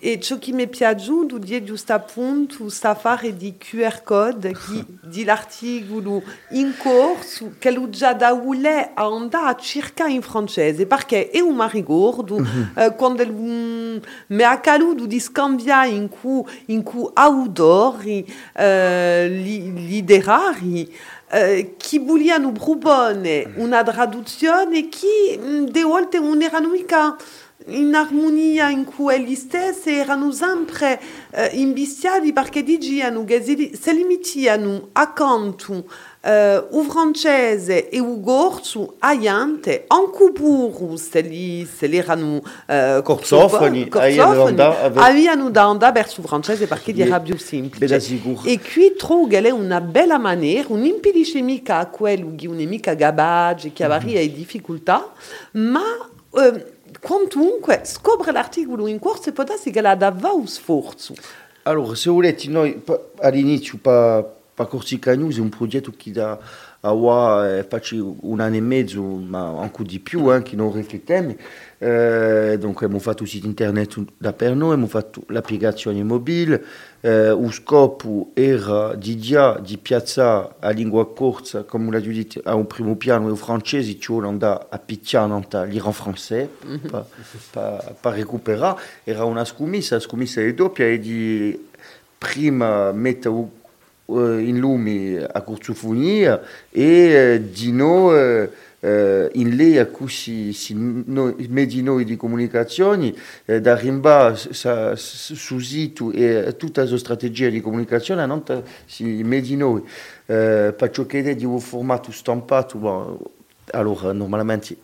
e è giusto appunto questa fare di QR code che dell'articolo in corso che lo già da a andare a cercare in francese perché è un eh, quando mm, mi è accaduto di scambiare in cui, in cui autori eh, li, literari eh, che vogliano proporre una traduzione che de volte non erano mica in armonia in cui egli stessi erano sempre eh, imbistiati perché dicevano che se, se li mettevano accanto eh, o francese e o corso aiante anche pure se li, se li erano eh, Corsofoni, avevano da andare verso il francese perché era più semplice. e qui trovo che è una bella maniera non impedisce mica a quello che non è mica gabbage che aveva difficoltà ma eh, quantunque scopre l'articolo in corso e darsi che la dava un sforzo. Allora, se volete, noi all'inizio, per pa Corsica News è un progetto che da a eh, un anno e mezzo, ma anche di più, eh, che non riflettiamo. Eh, donc abbiamo fatto un sito internet da per noi, abbiamo fatto l'applicazione mobile, eh, lo scopo era di, dia, di piazzare a lingua corsa, come l'ha detto, a un primo piano il francese, cioè andare a picchiare lire en français, per, per, per recuperare, era una scommessa, la scommessa è doppia, e di prima mettere in lume a corsofonia e di noi eh, in lei a cui si, si noi di comunicazione eh, da rimba su sito e tutta la strategia di comunicazione non si medi noi eh, di un formato stampato allora normalmente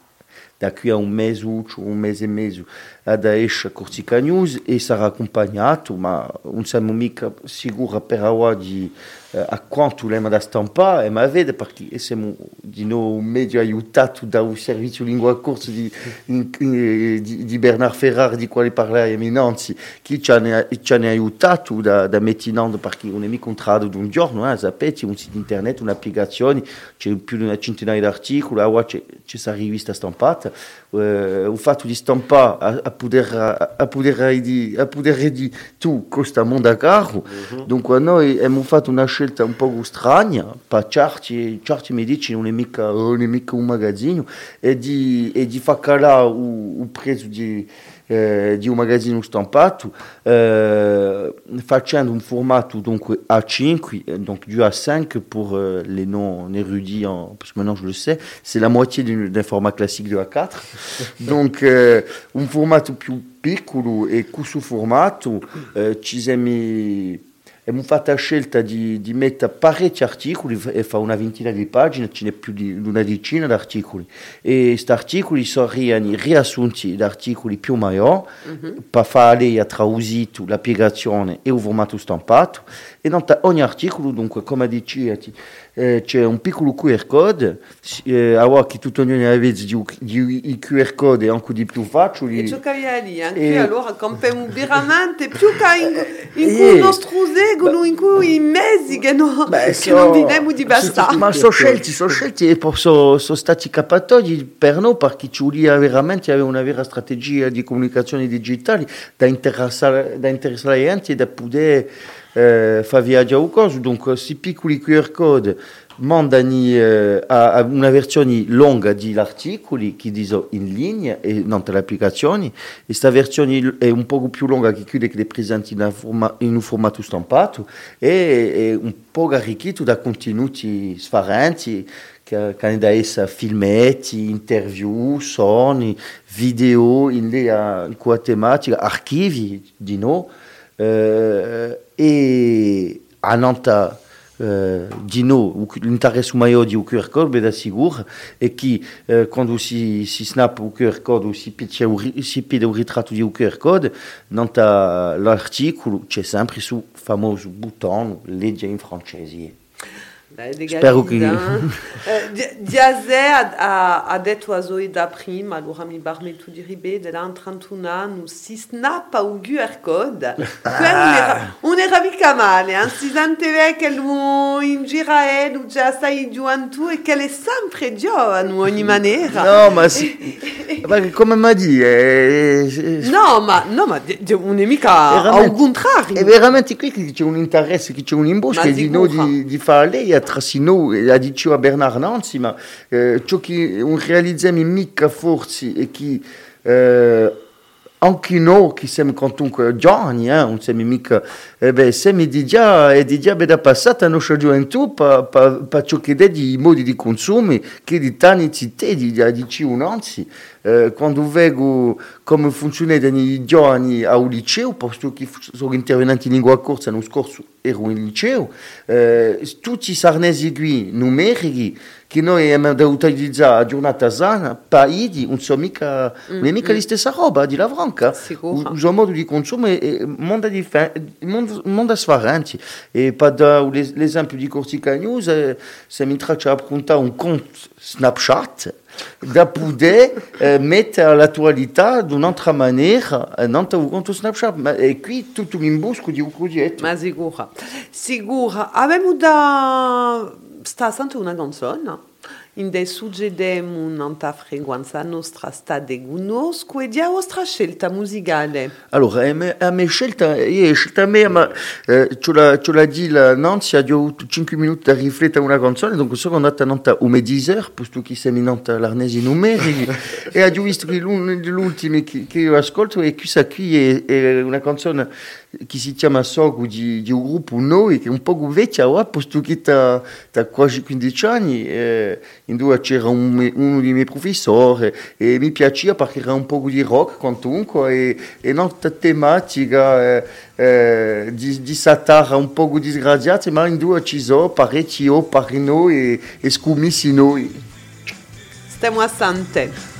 da qui a un mese un mese e mezzo ad esce Corsica News e sarà accompagnato ma non siamo mica sicuri per di eh, a quanto l'ema da stampa e ma vede perché siamo di noi medio aiutato da un servizio lingua corsa di, di, di Bernard Ferrar di quale parlai eminenzi che ci hanno, ci hanno aiutato da, da mettinando perché un trado di un giorno eh, sapete un sito internet un'applicazione c'è più di una centinaia di articoli c'è questa rivista stampata eh, il fatto di stampare a, a poter a poter di a poter di tu costa mondo caro mm -hmm. dunque noi abbiamo fatto una scelta un po' strana per certi certi medici non è mica non è mica un magazzino e di e di far calare il prezzo di eh, di un magazzino stampato eh, facendo un formato donc A5 donc du A5 pour euh, les non érudits en, parce que maintenant je le sais c'est la moitié d'un format classique de A4 donc euh, un formato più piccolo e questo formato eh, ci siamo abbiamo fatto la scelta di, di mettere parecchi articoli e fa una ventina di pagine, ce n'è più di una decina di articoli e questi articoli sono riassunti da articoli più maggiori mm-hmm. per fare a traduito la piegazione e il formato stampato e ogni articolo dunque come dicevi eh, c'è un piccolo QR code, eh, a che tutto ognuno avesse di, di, di QR code anche di più facili. E ciò che anche allora campiamo veramente più che in, in in cui i mesi che, no, beh, che so, non vediamo di bastare. Ma sono scelti, sono scelti e sono, sono stati capatori per noi perché voleva veramente avere una vera strategia di comunicazione digitale da interessare, da interessare la gente e da poter eh, fa viaggiare o coso, dunque questi piccoli QR code mandano eh, a, a, una versione lunga degli articoli che dicono in linea e non le applicazioni, questa versione è un po' più lunga che quelle che è presente in, forma, in un formato stampato e è un po' arricchito da contenuti sfarenti che, che da essere filmetti, interview, suoni, video in, in quella tematica, archivi di noi eh, e a nanta uh, di nou l'interesse maior di o QR code da sigur e que uh, quando si si snap o QR code si pide o si pide o ritratto di o QR code nanta l'articolo c'è sempre su famoso botão legge in francese Dai, de Spero che- Gavida. Eh, di- Diazè ha, ha, ha detto a Zoe da prima, allora mi permetto di ripetere, in 31 anni si snappa un QR code. Ah. Non era mica male, eh? si sente che lui in gira lui già stai gioventù e che è sempre giovane in ogni maniera. No, ma, sì, ma come mi di, è, è- No, ma, no, ma di- di- non è mica Veramente. al contrario. è veramente qui che c'è un interesse, che c'è un imbosco Ma di noi sicuro. di, di fare lei, a Trasino, e ha detto Bernard Nanzi, ma eh, ciò che un realizziamo mica forse e che eh, anche noi che siamo eh, non siamo mica, eh beh, di già, e di già da per pa, pa ciò che è di modi di consumo, che di tanità di, di, di ci un'anzi. Eh, quando vedo come funziona i giovani al liceo, posto che sono intervenuti in lingua corsa l'anno scorso, ero in liceo, eh, tutti i sarnesi qui numerici che noi abbiamo dovuto utilizzare a giornata sana, paidi, non sono mica, non è mica la stessa roba di la franca. Suo modo di consumo è, mondo, mondo, mondo differente. E per l'esempio di Corsica News, eh, se mi traccia a appuntare un conto Snapchat, da poter eh, mettere all'attualità di un'altra maniera, eh, non un conto Snapchat. Ma, e qui tutto l'imbosco di un progetto. Ma sicura. Sicura. Abbiamo da... Sta sempre una canzone. In de suggedem un'altra frequenza nostra sta de conosco e di a vostra scelta musicale. Allora, a me, a scelta, io ho scelta a me, ma eh, ce l'ha ce l'ha dit la Nancy, ha avuto 5 minuti da riflettere una canzone, donc sono andata a Nantes come 10 heures, posto che siamo in Nantes l'arnesi numerici, e ho visto che l'ultimo che, che io ascolto è questa qui, è, è una canzone che si chiama Sogo di, di un gruppo Noi, che è un po' vecchia, ora, posto che ha quasi 15 anni, eh, in dove c'era un, me- uno dei miei professori, e mi piaceva perché era un po' di rock, quantunque, e, e un'altra tematica eh, eh, di, di satara un po' disgraziata, ma in due ci sono parecchi opere noi e, e scumisi noi. Stiamo a Sante.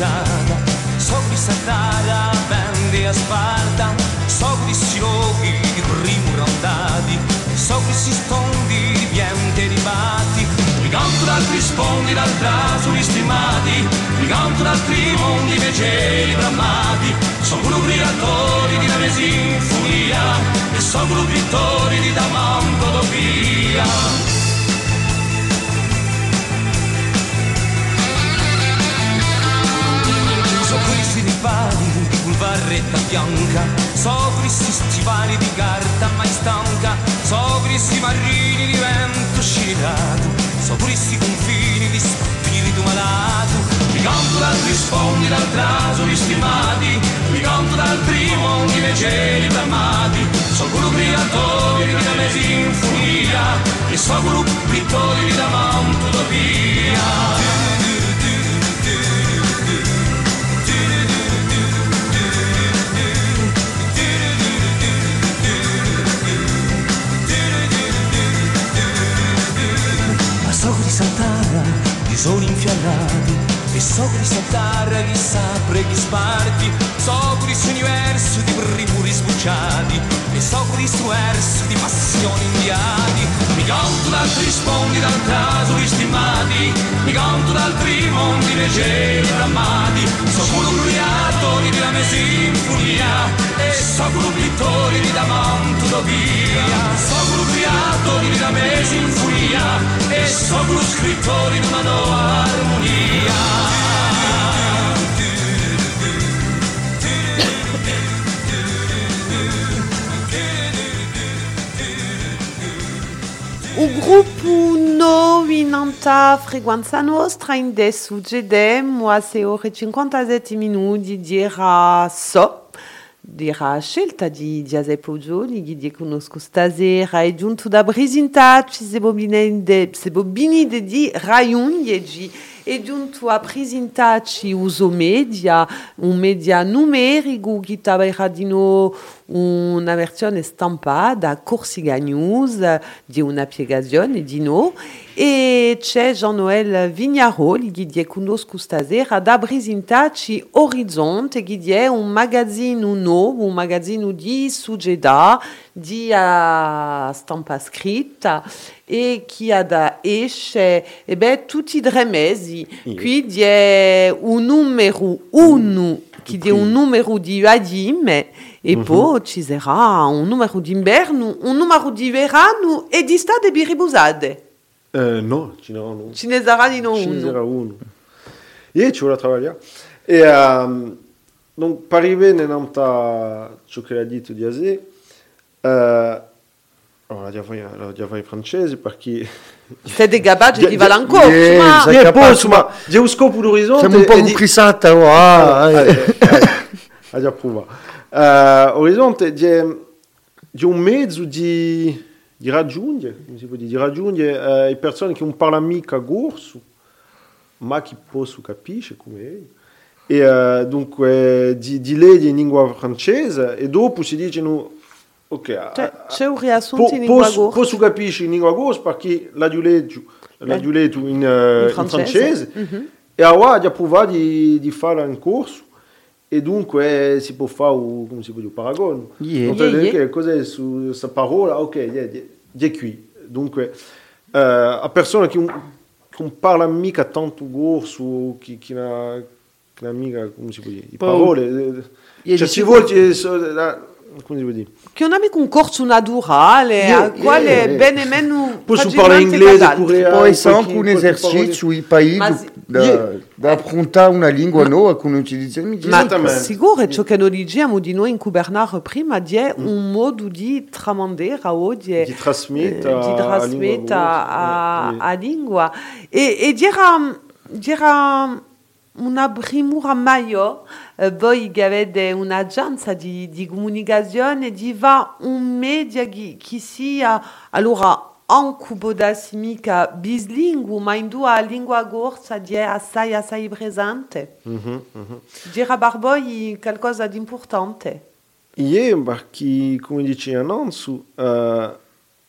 Soldo bruciata, so di Satara vende a Sparta, so di siloghi di rimurandati, so di si stondi di piante ribati, mi canto da altri sfondi dal braso stimati, mi canto da altri mondi invece brammati, sono creatori di una sinfonia e sono pittori di damantodopia. So questi ripari di bulvarretta bianca, so questi stivali di carta mai stanca, so questi marini di vento sciricato, so questi confini di spirito malato. Mi canto da altri sfondi, dal traso di stimati, mi canto da altri mondi invece brammati, so quello creatori di una sinfonia, e so quello pittori di damantutopia. Ma di soli infiammati, e so di saltare chi sapre chi sparti, so di questo universo di puri sbucciati, e so di questo verso di passioni inviati. Mi canto da altri sfondi, dal caso stimati, mi canto da altri mondi invece drammati, so solo creatori di una mia sinfonia, e so solo pittori di damantutopia, so solo creatori di una mia sinfonia, e so solo scrittori di una nuova armonia. O grupo novi nanta frequenza nostra in de suggedem a ore 57 minuti di era so dira scelta di Giuseppe Poggioli che di conosco stasera e giunto da presentacci se bobine de se bobini de di Raiun e giunto a presentarci uso media un media numerico che trabalha di no una versione stampata Corsica News di una piegazione di no e c'è Jean-Noël Vignaroli che die conosco stasera da presentaci Orizzonte che die un magazzino nuovo, un magazzino di società, di uh, stampa scritta e che ha da esce e beh, tutti i tre mesi. Qui è un numero uno, che è un numero di Adime e poi ci sarà un numero d'inverno, un numero di verano e di estate biribusade. Euh, uno. Ce ne sarà di no n'era uno. E ci vuole travagliare. E um, donc, nell'amta ciò che l'ha detto di Azé, uh, allora, la diavolo la diavolo in francese perché... Siete gabaggi Dia- di Valancourt, yeah, ma... E poi, insomma, c'è un scopo d'orizzonte... Siamo un po' di- comprissata, ah, eh. a già prova. Uh, orizzonte c'è un mezzo di, di raggiungere, come si può dire, di raggiungere eh, persone che non parlano mica gorso, ma che possono capire come è. E eh, dunque di, di legge in lingua francese e dopo si dicono ok, Cioè, a- c'è un riassunto po- in lingua posso, gorsa. posso capire in lingua gorsa perché la giuleggia la Eh, giuleggia in, eh, in in francese. francese, Mhm. e allora già provato di, di fare un corso e dunque eh, si può fare un, come si può dire, un paragone Yeah. Donc, Yeah, yeah. che cos'è su questa parola ok yeah, yeah, yeah, qui dunque eh, a persone che non, che non parlano mica tanto non non mica come si può dire, le Poi- parole eh, Yeah, cioè ci vuole come si può dire Che non abbiamo un corso naturale, Yeah, al quale yeah, yeah. bene meno Posso facilmente parlare inglese casati. pure Può eh, essere qualche- anche un qualche esercizio sui paesi Ma da, sì. da, Yeah. da affrontare una lingua nuova con utilizzazione Ma Esattamente. sicuro, ciò che noi diciamo di noi in Kubernare prima è un modo di tramandare oggi, di trasmette eh, di trasmettere a, a lingua. E, ed era, era una primura meglio, voi che avete un'agenzia di, di comunicazione, di va un media che, che sia, allora, anche podarsi mica bislingue, ma in due lingua corsa di è assai, assai presente. Mhm, mhm. Gira Barboi qualcosa di importante. Ie, perché, come dice Anansu, uh,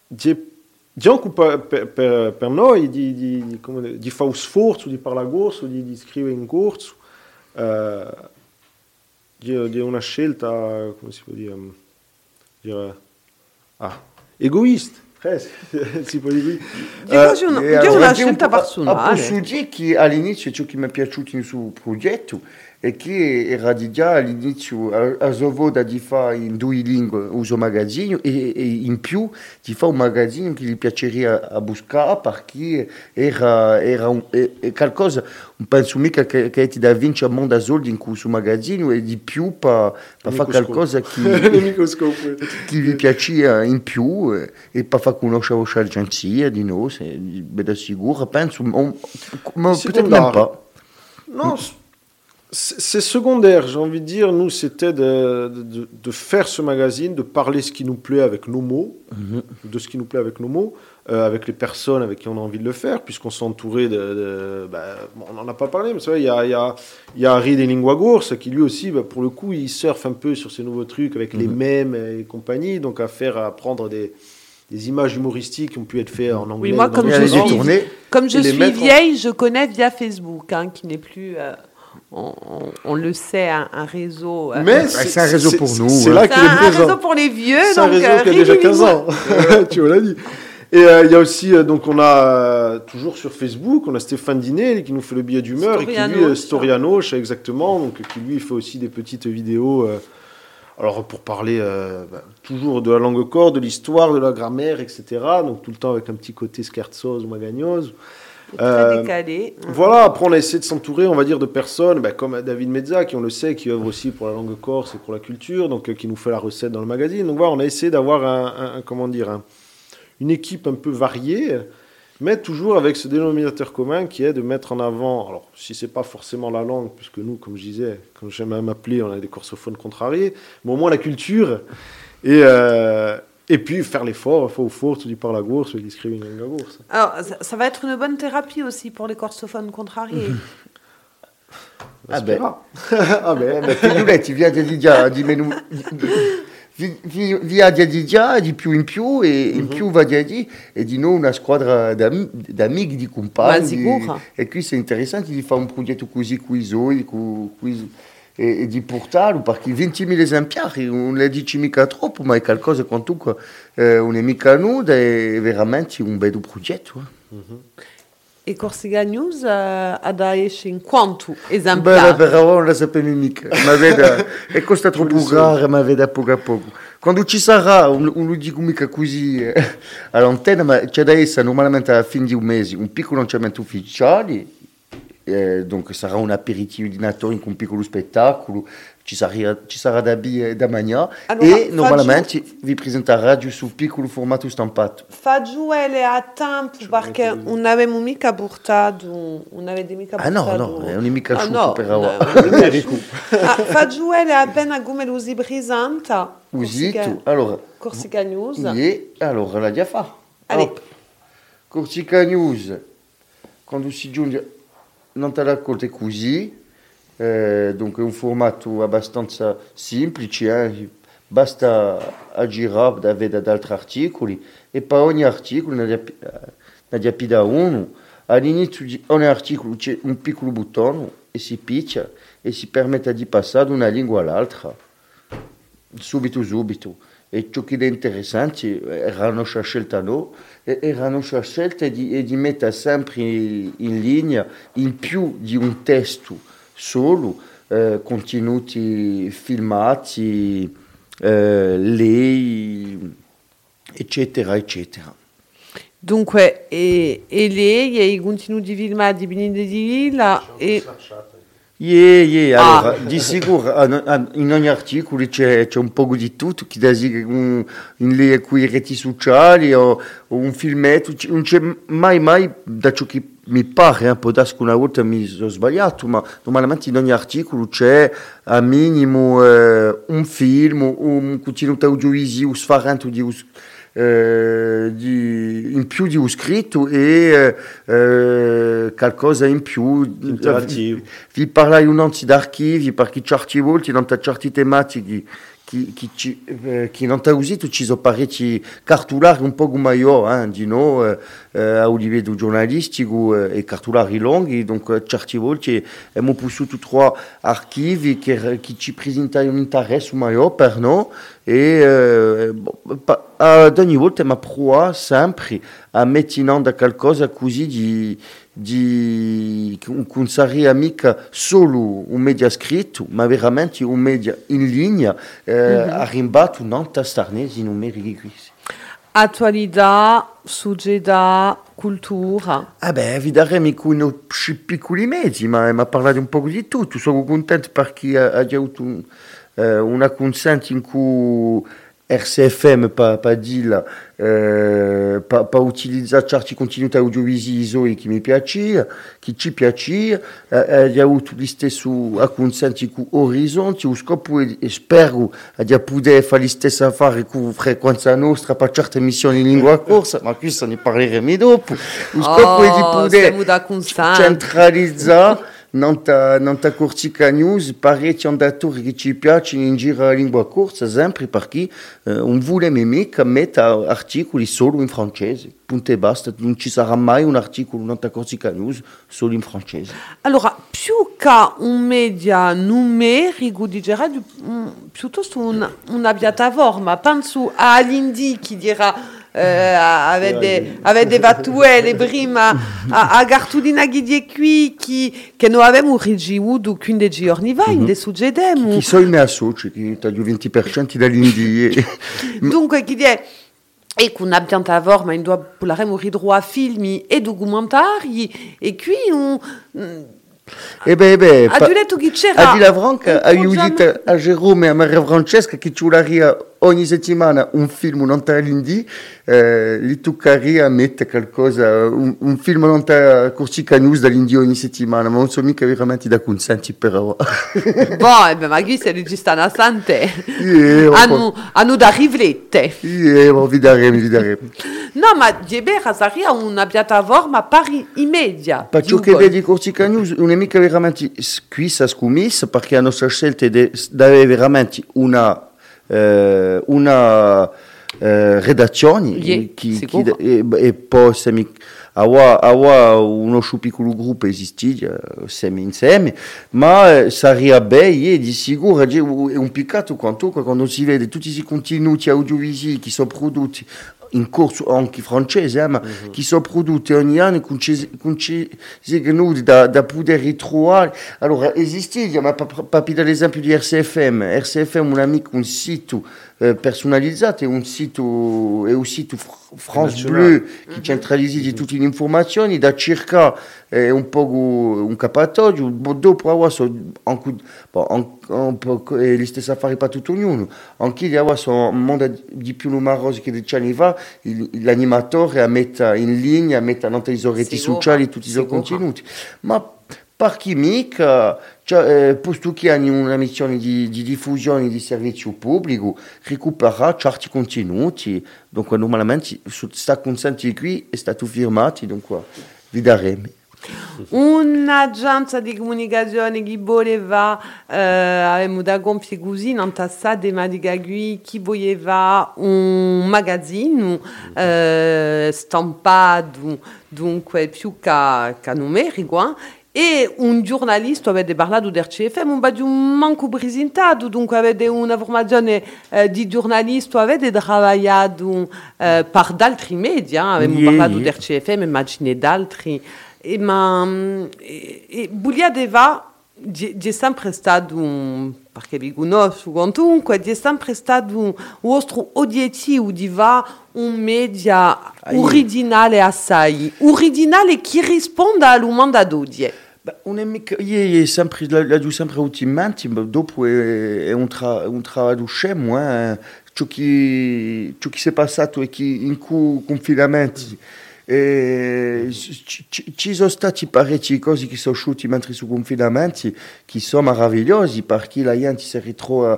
di, di anche per, per, per, per noi di, di, di, come dire, di fare un sforzo di parlare corso, di, di scrivere in corso, uh, di, una scelta, come si può dire, um, dire ah, egoista, eh, si può dire. Di quasi Eh, una, E allora, una scelta po- personale. Dire che all'inizio ciò che mi è piaciuto in suo progetto è che era di già all'inizio a, a di fare in due lingue uso magazzino e, e in più di fare un magazzino che gli piacerebbe a buscare perché era, era un, è, è qualcosa, non penso mica che, che ti da vincere al mondo a soldi in questo magazzino e di più per fare Microscopo. qualcosa che... Che vi piaceva in più eh, e per far conoscere la vostra agenzia di noi, se da sicuro, penso, ma C'est peut-être même d'art. pas. Non, c'est secondaire, j'ai envie de dire. Nous, c'était de, de, de faire ce magazine, de parler ce qui nous plaît avec nos mots, de ce qui nous plaît avec nos mots, euh, avec les personnes avec qui on a envie de le faire, puisqu'on s'est entouré de. de- bah, bon, on n'en a pas parlé, mais c'est vrai, il y a, il y a, il y a Harry des Lingua Gorse qui lui aussi, bah, pour le coup, il surfe un peu sur ces nouveaux trucs avec les mèmes et compagnie, donc à faire, à prendre des, des images humoristiques qui ont pu être faites en anglais. moi, dans comme je suis-. Comme je en- vieille, je connais via Facebook, hein, qui n'est plus, euh, on, on- on le sait, un, un réseau. euh, Mais c'est un réseau pour nous, C'est hein. là c'est qu'il est un, un réseau pour les vieux. C'est un donc, réseau euh, qui a déjà Riri 15 ans. tu l'as dit. Et euh, il y a aussi, euh, donc on a euh, toujours sur Facebook, on a Stéphane Dinet qui nous fait le billet d'humeur et qui lui, Storianoche, exactement, donc qui lui fait aussi des petites vidéos. euh, alors pour parler euh, bah, toujours de la langue corps, de l'histoire, de la grammaire, etc. Donc tout le temps avec un petit côté scherzose ou magagnose. Très Euh, décalé. Voilà, après on a essayé de s'entourer, on va dire, de personnes bah, comme David Mezza, qui on le sait, qui œuvre aussi pour la langue corse et pour la culture, donc euh, qui nous fait la recette dans le magazine. Donc voilà, on a essayé d'avoir un, un- un- comment dire, un- une équipe un peu variée, mais toujours avec ce dénominateur commun qui est de mettre en avant, alors si c'est pas forcément la langue, puisque nous, comme je disais, comme j'aime même appeler, on a des corsophones contrariés, mais au moins la culture, et, euh, et puis faire l'effort, il faut fort, tu dis par la gourse, il écrit une langue gourse. Alors, ça, ça va être une bonne thérapie aussi pour les corsophones contrariés. Ah ben. ah ben, Eh ben, Figurati, via di dire, di menu, vi, vi, via di di più in più, e in più va di e di noi una squadra d'am- d'amici, di compagni. Ma sicuro. E qui c'est interessante di fare un progetto così e, e di portarlo, perché 20.000 esemplari, non le dici mica troppo, ma è qualcosa quantunque eh, non è mica nuda, è veramente un bel progetto. eh. E Corsica News uh, ad esce in quanto Beh, esemplare? però non la sapevo mica, ma veda, e costa troppo caro, ma veda poco a poco. Quando ci sarà, non non lo dico mica così eh, all'antenna, ma c'è da essere normalmente alla fine di un mese un piccolo lanciamento ufficiale, eh, donc sarà un aperitivo di Natale con un piccolo spettacolo, ci sarà, ci sarà da bere e da mangiare Allora, e normalmente vi presenterà giù piccolo formato stampato. Fa giù a tempo perché non avevamo mica portato, non avete mica Ah no, portato... no, non è mica Ah, asciutto però. no, non è mica Ah, fa giù appena come lo si presenta. Usito, allora, Corsica News. E allora la già fa. Hop. Corsica News, quando si giunge, non te l'accordi così, eh, dunque un formato abbastanza semplice, eh, basta aggirare da vedere altri articoli e per ogni articolo ne dia- ne dia più da uno. All'inizio di ogni articolo c'è un piccolo bottone e si picchia e si permette di passare da una lingua all'altra subito subito e ciò che è interessante era la nostra scelta no e- era la nostra scelta di, di mettere sempre in linea in più di un testo solo eh, contenuti filmati eh, lei eccetera eccetera. Dunque, e, e lei e i contenuti filmati di là e... Yeah, yeah, Ah. allora, di sicuro an- an- in ogni articolo c'è, c'è un po' di tutto, chi da un, in le quei reti sociali o, o un filmetto, non c'è mai mai, da ciò che mi pare, un po' darsi che una volta mi sono sbagliato, ma normalmente in ogni articolo c'è a minimo eh, un film, un contenuto audiovisivo sfarrante di us- eh, di, in più di un scritto e eh, eh, qualcosa in più. Vi parlai un anzi d'archivi perché certi volte non certi tematiche ci, eh, che non ha usato ci sono parecchi cartolari un po' come io eh, di no, eh, eh, a livello giornalistico eh, e cartolari lunghi donc eh, certi volte abbiamo potuto trovare archivi che, che ci presentano un interesse maggiore per noi e eh, ad ogni volta mi provato sempre a mettere in onda qualcosa così di, di non sarebbe mica solo un media scritto, ma veramente un media in linea, eh, arrimbato non tastarnesi numerici questi. Attualità, società, cultura. Ah beh, vi daremo con piccoli mezzi, ma mi ha parlato un po' di tutto. Sono contento perché ha, ha avuto un, eh, una consente in cui RCFM pa, pa dire, eh, pa, pa utilizzare certi contenuti audiovisivi che mi piacciono, che ci piacciono, eh, gli stessi consenti Orizzonti, scopo e spero di poter fare frequenza nostra per certe missioni in lingua corsa, ma questo ne parleremo dopo. Scopo è di Oh, poter centralizzare non ta, non ta Corsica News parecchi andatori che ci piacciono in giro a lingua corsa, sempre perché eh, volevamo mica mettere articoli solo in francese, punto e basta, non ci sarà mai un articolo non ta Corsica News solo in francese. Allora, più che un media numerico, direi mm, piuttosto un. Penso a Lindy che dirà eh, avete, avete battuelle prima a, a cartolina che di qui che, non abbiamo ricevuto 15 giorni fa, in succedemo. Chi sono i miei soci, che taglio 20% dall'Indie. Dunque, chi è e piattaforma in cui potremo ridroit film e documentari e qui un, E Ha pa- detto che c'era a un Jerome e a Maria Francesca che ci ogni settimana un film ta l'Indie, eh, li toccaria a mettere qualcosa, un, un film ta Corsica News dall'Indie ogni settimana, ma non so mica veramente da consenti però. Bon, eh ben, ma una sante. Yeah, un hanno, hanno da rivlette. yeah, ma vi daremo, vi daremo. No, ma Diebera sarebbe una piattaforma pari in media. Per ciò che vedi Corsica News è veramente qui sa scommessa perché la nostra scelta è di avere veramente una eh, una eh, redazione chi, e, e poi semi, awa, awa uno piccolo gruppo semi insieme ma eh, sarebbe yeah, di sicuro è un peccato quanto quando si vede tutti questi contenuti audiovisivi che sono prodotti in corso anche francese, eh, ma che sono prodotti ogni anno con contenuti da, da poter ritrovare. Allora, esiste, ma l'esempio di RCFM. RCFM, un amico, un sito personalizzato, è un sito, è un sito Fr- France. Bleu che centralizza le informazioni, da circa eh, un po' un capatoio, dopo adesso so, anche, bon, affari per tutto ognuno, anche adesso un mondo di più numeroso che dieci anni fa, il- l'animatore mette in linea, mette in reti sociali tutti i suoi contenuti, ma per chi mica, cioè, eh, posto che hanno una missione di, di diffusione di servizio pubblico, recupera certi contenuti, dunque normalmente sta consentito qui è stato firmato, dunque vi daremo. Un'agenzia di comunicazione che voleva, eh, avevamo da gonfie così, non tassate, ma di Gagui, che voleva un magazzino eh, stampato, dunque più che numerico, eh, e un giornalista aveva parlato del CFM, un po' di un manco presentato, dunque aveva una formazione eh, di giornalista, aveva lavorato eh, per altri media, avevamo Yeah, parlato yeah. del CFM, immagine d'altri. E, ma mm, e, e Bugliadeva di è sempre stato un, perché vi conosco comunque, è sempre stato un vostro obiettivo di va un media originale assai, originale che risponda al mondo d'oggi. Un mica, io è sempre, sempre ultimamente, ma dopo è un, tra, un scemo, eh. ciò ciò che si in cui confinamenti eh, ci, sono stati parecchi cose che sono usciti mentre su confinamenti che perché la gente si ritrova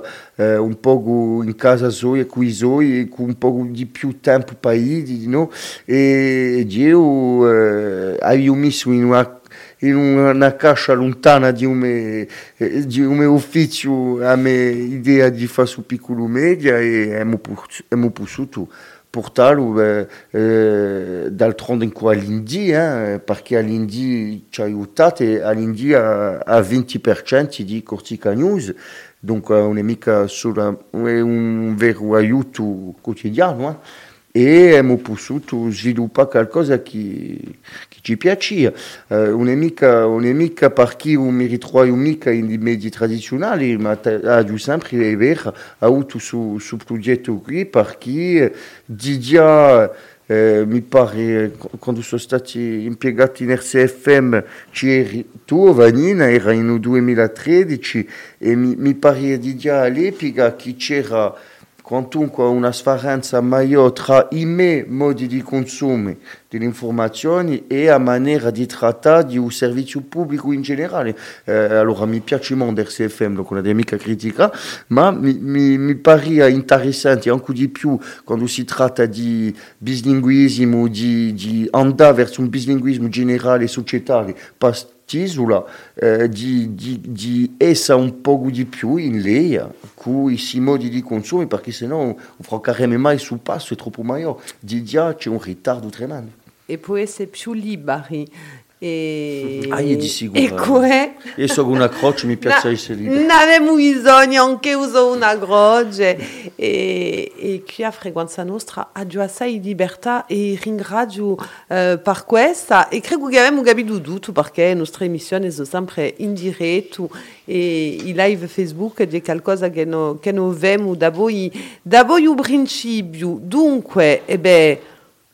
un po' in casa sua con i suoi con un po' di più tempo per no? e io eh, avevo messo in in una cascia lontana di un mio, eh, un ufficio a mia idea di fare piccolo media e abbiamo potuto portarlo eh, eh, d'altronde ancora all'Indy, eh, perché all'Indy ci ha aiutato e all'Indy ha, ha 20% di Cortica News, dunque non è mica solo è un vero aiuto quotidiano. eh e abbiamo potuto sviluppare qualcosa che ci piaceva. Eh, non è mica, non è mica perché io mi ritrovo mica in media tradizionali, ma ha giù sempre vero, ha avuto su, su progetto qui perché di già eh, mi pare qu- quando sono stati impiegati in RCFM c'eri tu Vanina era in 2013 e mi, mi pare di già all'epoca che c'era quantunque una sfaranza maggiore tra i miei modi di consumo delle informazioni e la maniera di trattare di un servizio pubblico in generale. Eh, allora mi piace molto RCFM, non è mica critica, ma mi, mi, mi pare interessante anche di più quando si tratta di bislinguismo, di, di andare verso un bislinguismo generale e societale, pastisola, eh, di, di, di essere un po' di più in lei con i modi di consumo, perché sennò non francaremo mai sul passo, è troppo maggiore. Di già c'è un ritardo tremendo. E può essere più liberi. E, Ah, io di sicuro. E come? Io una croce, mi piace essere. Non abbiamo bisogno anche uso una croce. E, e qui a Frequenza Nostra già assai libertà e ringrazio eh, per questa. E credo che abbiamo capito tutto perché le nostre emissioni sono sempre in diretto e i live Facebook è qualcosa che, no, che noi vediamo da voi, da voi il principio. Dunque, e beh,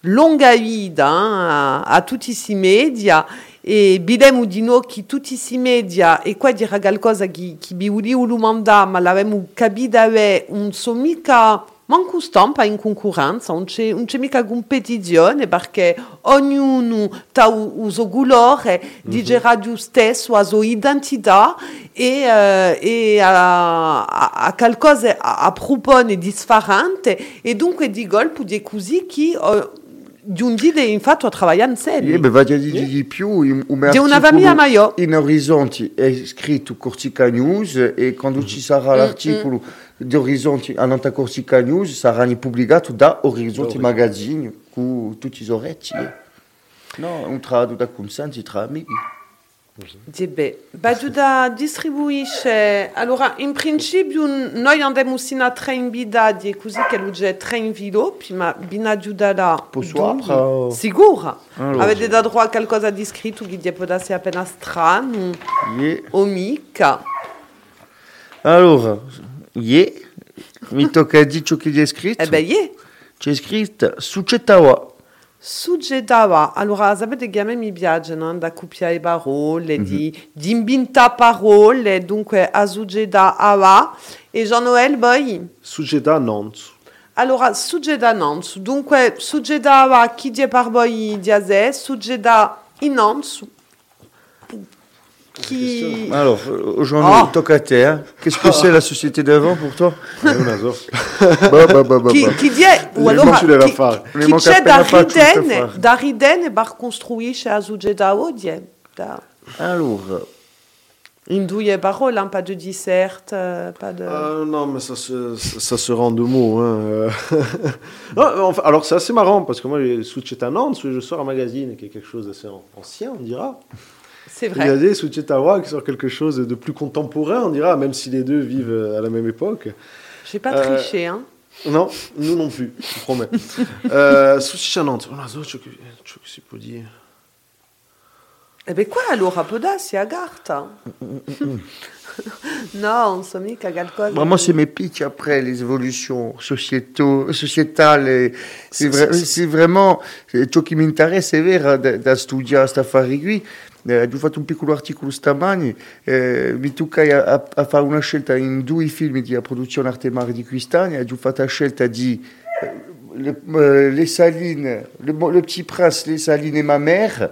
longa vita hein, a, a questi media e bidemo di noi che tutti questi media e qua dire qualcosa che, che vi volevo mandare ma l'abbiamo capito avere un so mica manco stampa in concorrenza non c'è, non c'è mica competizione perché ognuno ha il suo colore dice radio stesso la sua identità e, eh, e a, a, a qualcosa a, a propone differente e dunque di colpo di così che di un dì infatti a lavorare insieme Eh, a dire di più. un- un Di una famiglia. In Orizzonti è scritto Cortica News e quando ci sarà l'articolo di Orizzonti, all'Anta Corsica News saranno pubblicati da Orizzonti Magazine con tutti i orecchi. No, un da tra amici. Diebe. Baduda distribuisce. Allora, in principio noi andiamo sino a tre invidati, così che lui c'è tre inviluppi, ma binagiuda là. Posso? Sicura. Allora. Avete da droit a qualcosa di scritto che può darsi appena strano Yeah. o mica? Allora, yeah. mi tocca dire ciò che c'è scritto? Eh ben, yeah. C'è scritto Sucetawa. Suggedawa. Allora, sapete che a me mi piace no? da copiare parole, di, di inventare parole, dunque a Sugeda Awa. E Jean-Noël, poi? Succeda Nantes. Allora, Sugeda Nantes. Dunque, Sugeda Awa, chi die par voi diase, Sugeda in Nantes. Qui... Alors, aujourd'hui, Ah. tocca à te. hein. Qu'est-ce que c'est la société d'avant pour toi? Bah, bah, bah, Chi, chi die, o Le allora, facile da chi, fare. Ne chi manca c'è da fatto da ridene, bar costruisce a Odie. Da... Alors, In due parole, hein, pas de dissert, euh, pas de... Euh, non, mais ça se, ça se rend de mots. Hein. euh. Non, enfin, alors, c'est assez marrant parce que moi, Succetta Nantes, je sors un magazine qui est quelque chose d'assez an- ancien, on dira. C'est Il y a vrai. des Succetta qui sort quelque chose de plus contemporain, on dira, même si les deux vivent euh, à la même époque. J'ai pas Euh, triché, hein. Non, nous non plus, je vous promets. euh. Eh ben quoi, allora, podassi, a Garta No, non so mica qualcosa... vraiment, c'est mes pics après les évolutions sociétaux, sociétales. et C'est vrai, c'est vraiment ciò che mi interessa, è vero, da, da studiare sta affare qui. Eh, fatto piccolo articolo stamani, eh, mi tocca a, a- a fare una scelta in due film di produzione arte mare di quest'anno, ho fatto la scelta di eh, le, euh, les salines, le, petit prince, les salines et ma mère,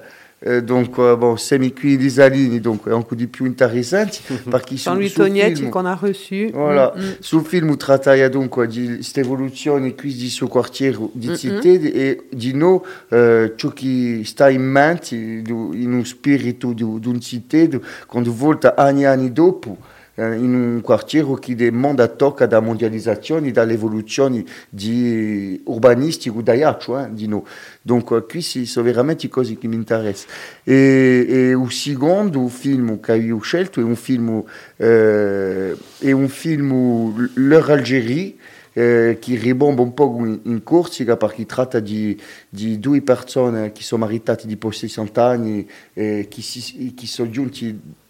donc, euh, bon, semi-cuit les salines, donc encore di più interessanti, perché su, Jean-Louis Tognetti film- qu'on a reçu. Voilà, Mm, mm. sul film tratta dunque di questa evoluzione qui di suo quartiere di città e di no eh, ciò che sta in mente in un spirito di di un città quando volta anni e anni dopo in un quartiere che demanda tocca da mondializzazione dall'evoluzione di urbanistico da Iaccio, eh, di no. Donc eh, qui sono veramente cose che mi interessano. E, e il secondo film che ho scelto un film, eh, è un film L'heure Algérie, eh, che un po' in, in Corsica perché tratta di, di due persone che sono maritate dopo 60 anni e si, che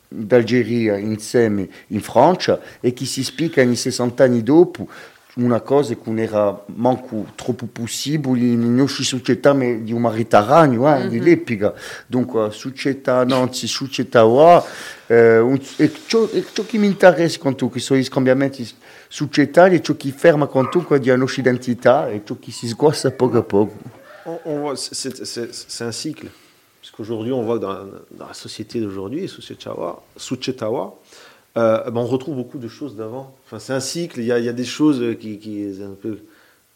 d'Algeria insieme in Francia e che si spiegano 60 anni dopo una cosa che non era manco troppo possibile in nostra società ma di un Mediterraneo, eh, di l'epica. Dunque, società società qua, eh, un- e ciò, e ciò che mi interessa con tu, che sono i cambiamenti societali, e ciò che ferma con tu, di una nostra identità, e ciò che si sguassa poco a poco. On, on voit, c'est- c'est c'est- c'est un cycle. Qu'aujourd'hui, on voit que dans, dans la société d'aujourd'hui, Suchetawa, euh, ben, on retrouve beaucoup de choses d'avant. Enfin, c'est un cycle, il y a, il y a des choses qui, qui un peu,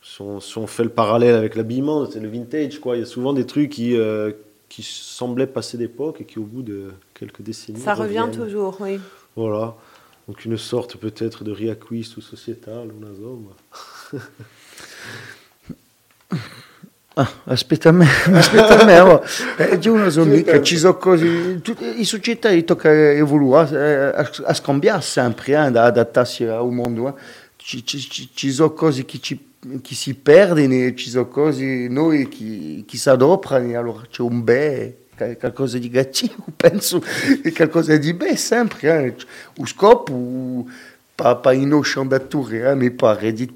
si on, si on fait le parallèle avec l'habillement, c'est le vintage, quoi. Il y a souvent des trucs qui, euh, qui semblaient passer d'époque et qui, au bout de quelques décennies, Ça revient reviennent. toujours, oui. Voilà. Donc une sorte peut-être de riacquist ou sociétal, zone. Ah, aspetta a me, aspetta a me, oh. eh, una sono mica, ci sono cose, tutte, in società tocca evoluire, a, a scambiare sempre, eh, da adattarsi al mondo, eh. ci, ci, ci, sono cose che, ci, che si perdono ci sono cose noi che, che si adoperano, e allora c'è un beh, qual- qualcosa di cattivo, penso, e qualcosa di beh sempre, eh. o scopo, pas, pas in osciallature, eh, mi pare, di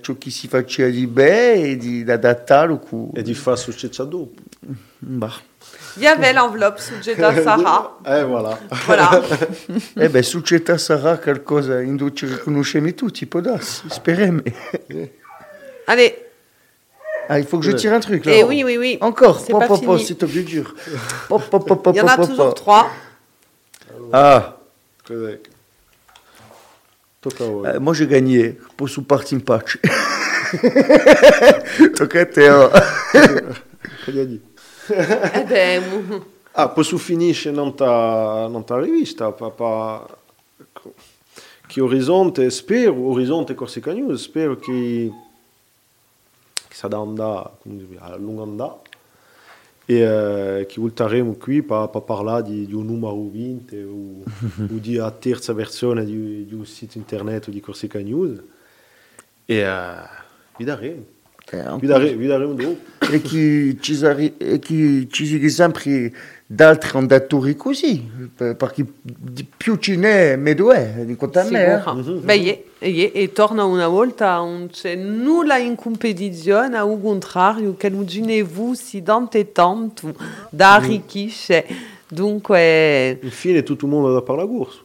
ciò che si faceva di bene e di. Et au dopo. Bah. Il y avait l'enveloppe sous Jeddah Sarah. Eh voilà. Voilà. Eh beh, succederà sarà qualcosa in cui ci riconosciamo tutti, può darsi, speriamo. Allez. Ah, il faut que je tire un truc, là. Eh oui, oui, oui. Encore, C'est pas fini. c'est top du dur. Il y en a toujours trois. Ah? Tocca a voi. euh, moi j'ai gagné, posso partir in pace. Tocca a te, oh. Cosa hai detto? Eh ben, mou- Ah, poi su finisce non ta, non ta rivista, papà, che Orizzonte, spero, Orizzonte Corsica News, spero che, che sarà dire, a lungo andare e eh, che volteremo qui per, parlare di, di un numero 20 o, o di una terza versione di, di un sito internet di Corsica News. E eh, vi daremo Eh, vi daremo, vi daremo dopo e che ci, sari- e che ci sono sempre d'altri andatori così, per- perché di più ce n'è, meglio è, di quanto a me. eh. Sicuro. Beh, ie, e torna una volta, non c'è nulla in competizione, al contrario, che si dante tanto da arricchisce. Dunque, infine tutto il mondo da parlare corso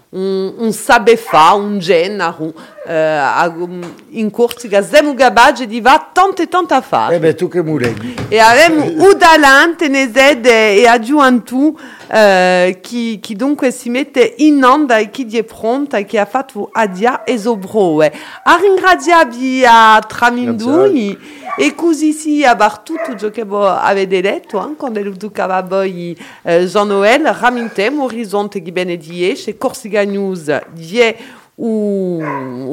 sabe fa, un genero, eh, a- in Corsica, siamo capaci di va tante tante a fare. Eh beh, tu che mureghi. E abbiamo Udalante, Nezed e Aggiuantu eh, chi, chi dunque si mette in onda e chi è pronta e chi ha fatto Adia e Zobroe. A ringraziarvi a Tramindui e così si a bar tutto ciò che avete detto, eh, Orizzonte Corsica News, die o,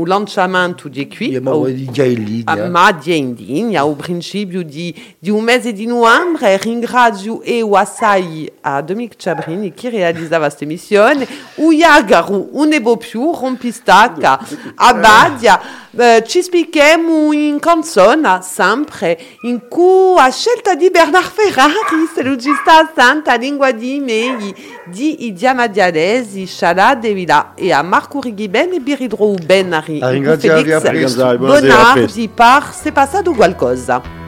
o lanciamento di qui. Abbiamo o- di già in linea. a ma dia in linea ao princípio di, di un mese di novembre ringrazio eu assai a Dominic Ciabrini che realizzava questa emissione o Iagaru un nebo più rompistacca a Badia eh, ci spieghiamo in canzone sempre in cui a scelta di Bernard Ferrari se lo ci sta santa lingua di mei di Idiama Diadesi Shala De Villa e a Marco Righiben e Biridro Benari Felix. Bonardi par se passato qualcosa.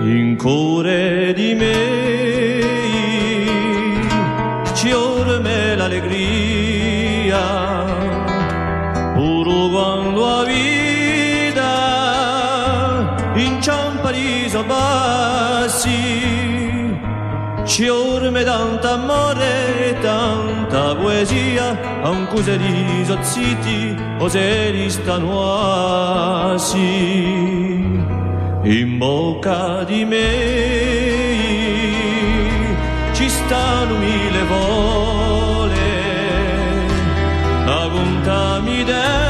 in cuore di me ci orme l'allegria quando la vita inciampa di bassi ci orme tanta amore e tanta poesia anche se di sozziti o se ristano in bocca di me ci stanno mille volte la bontà mi dà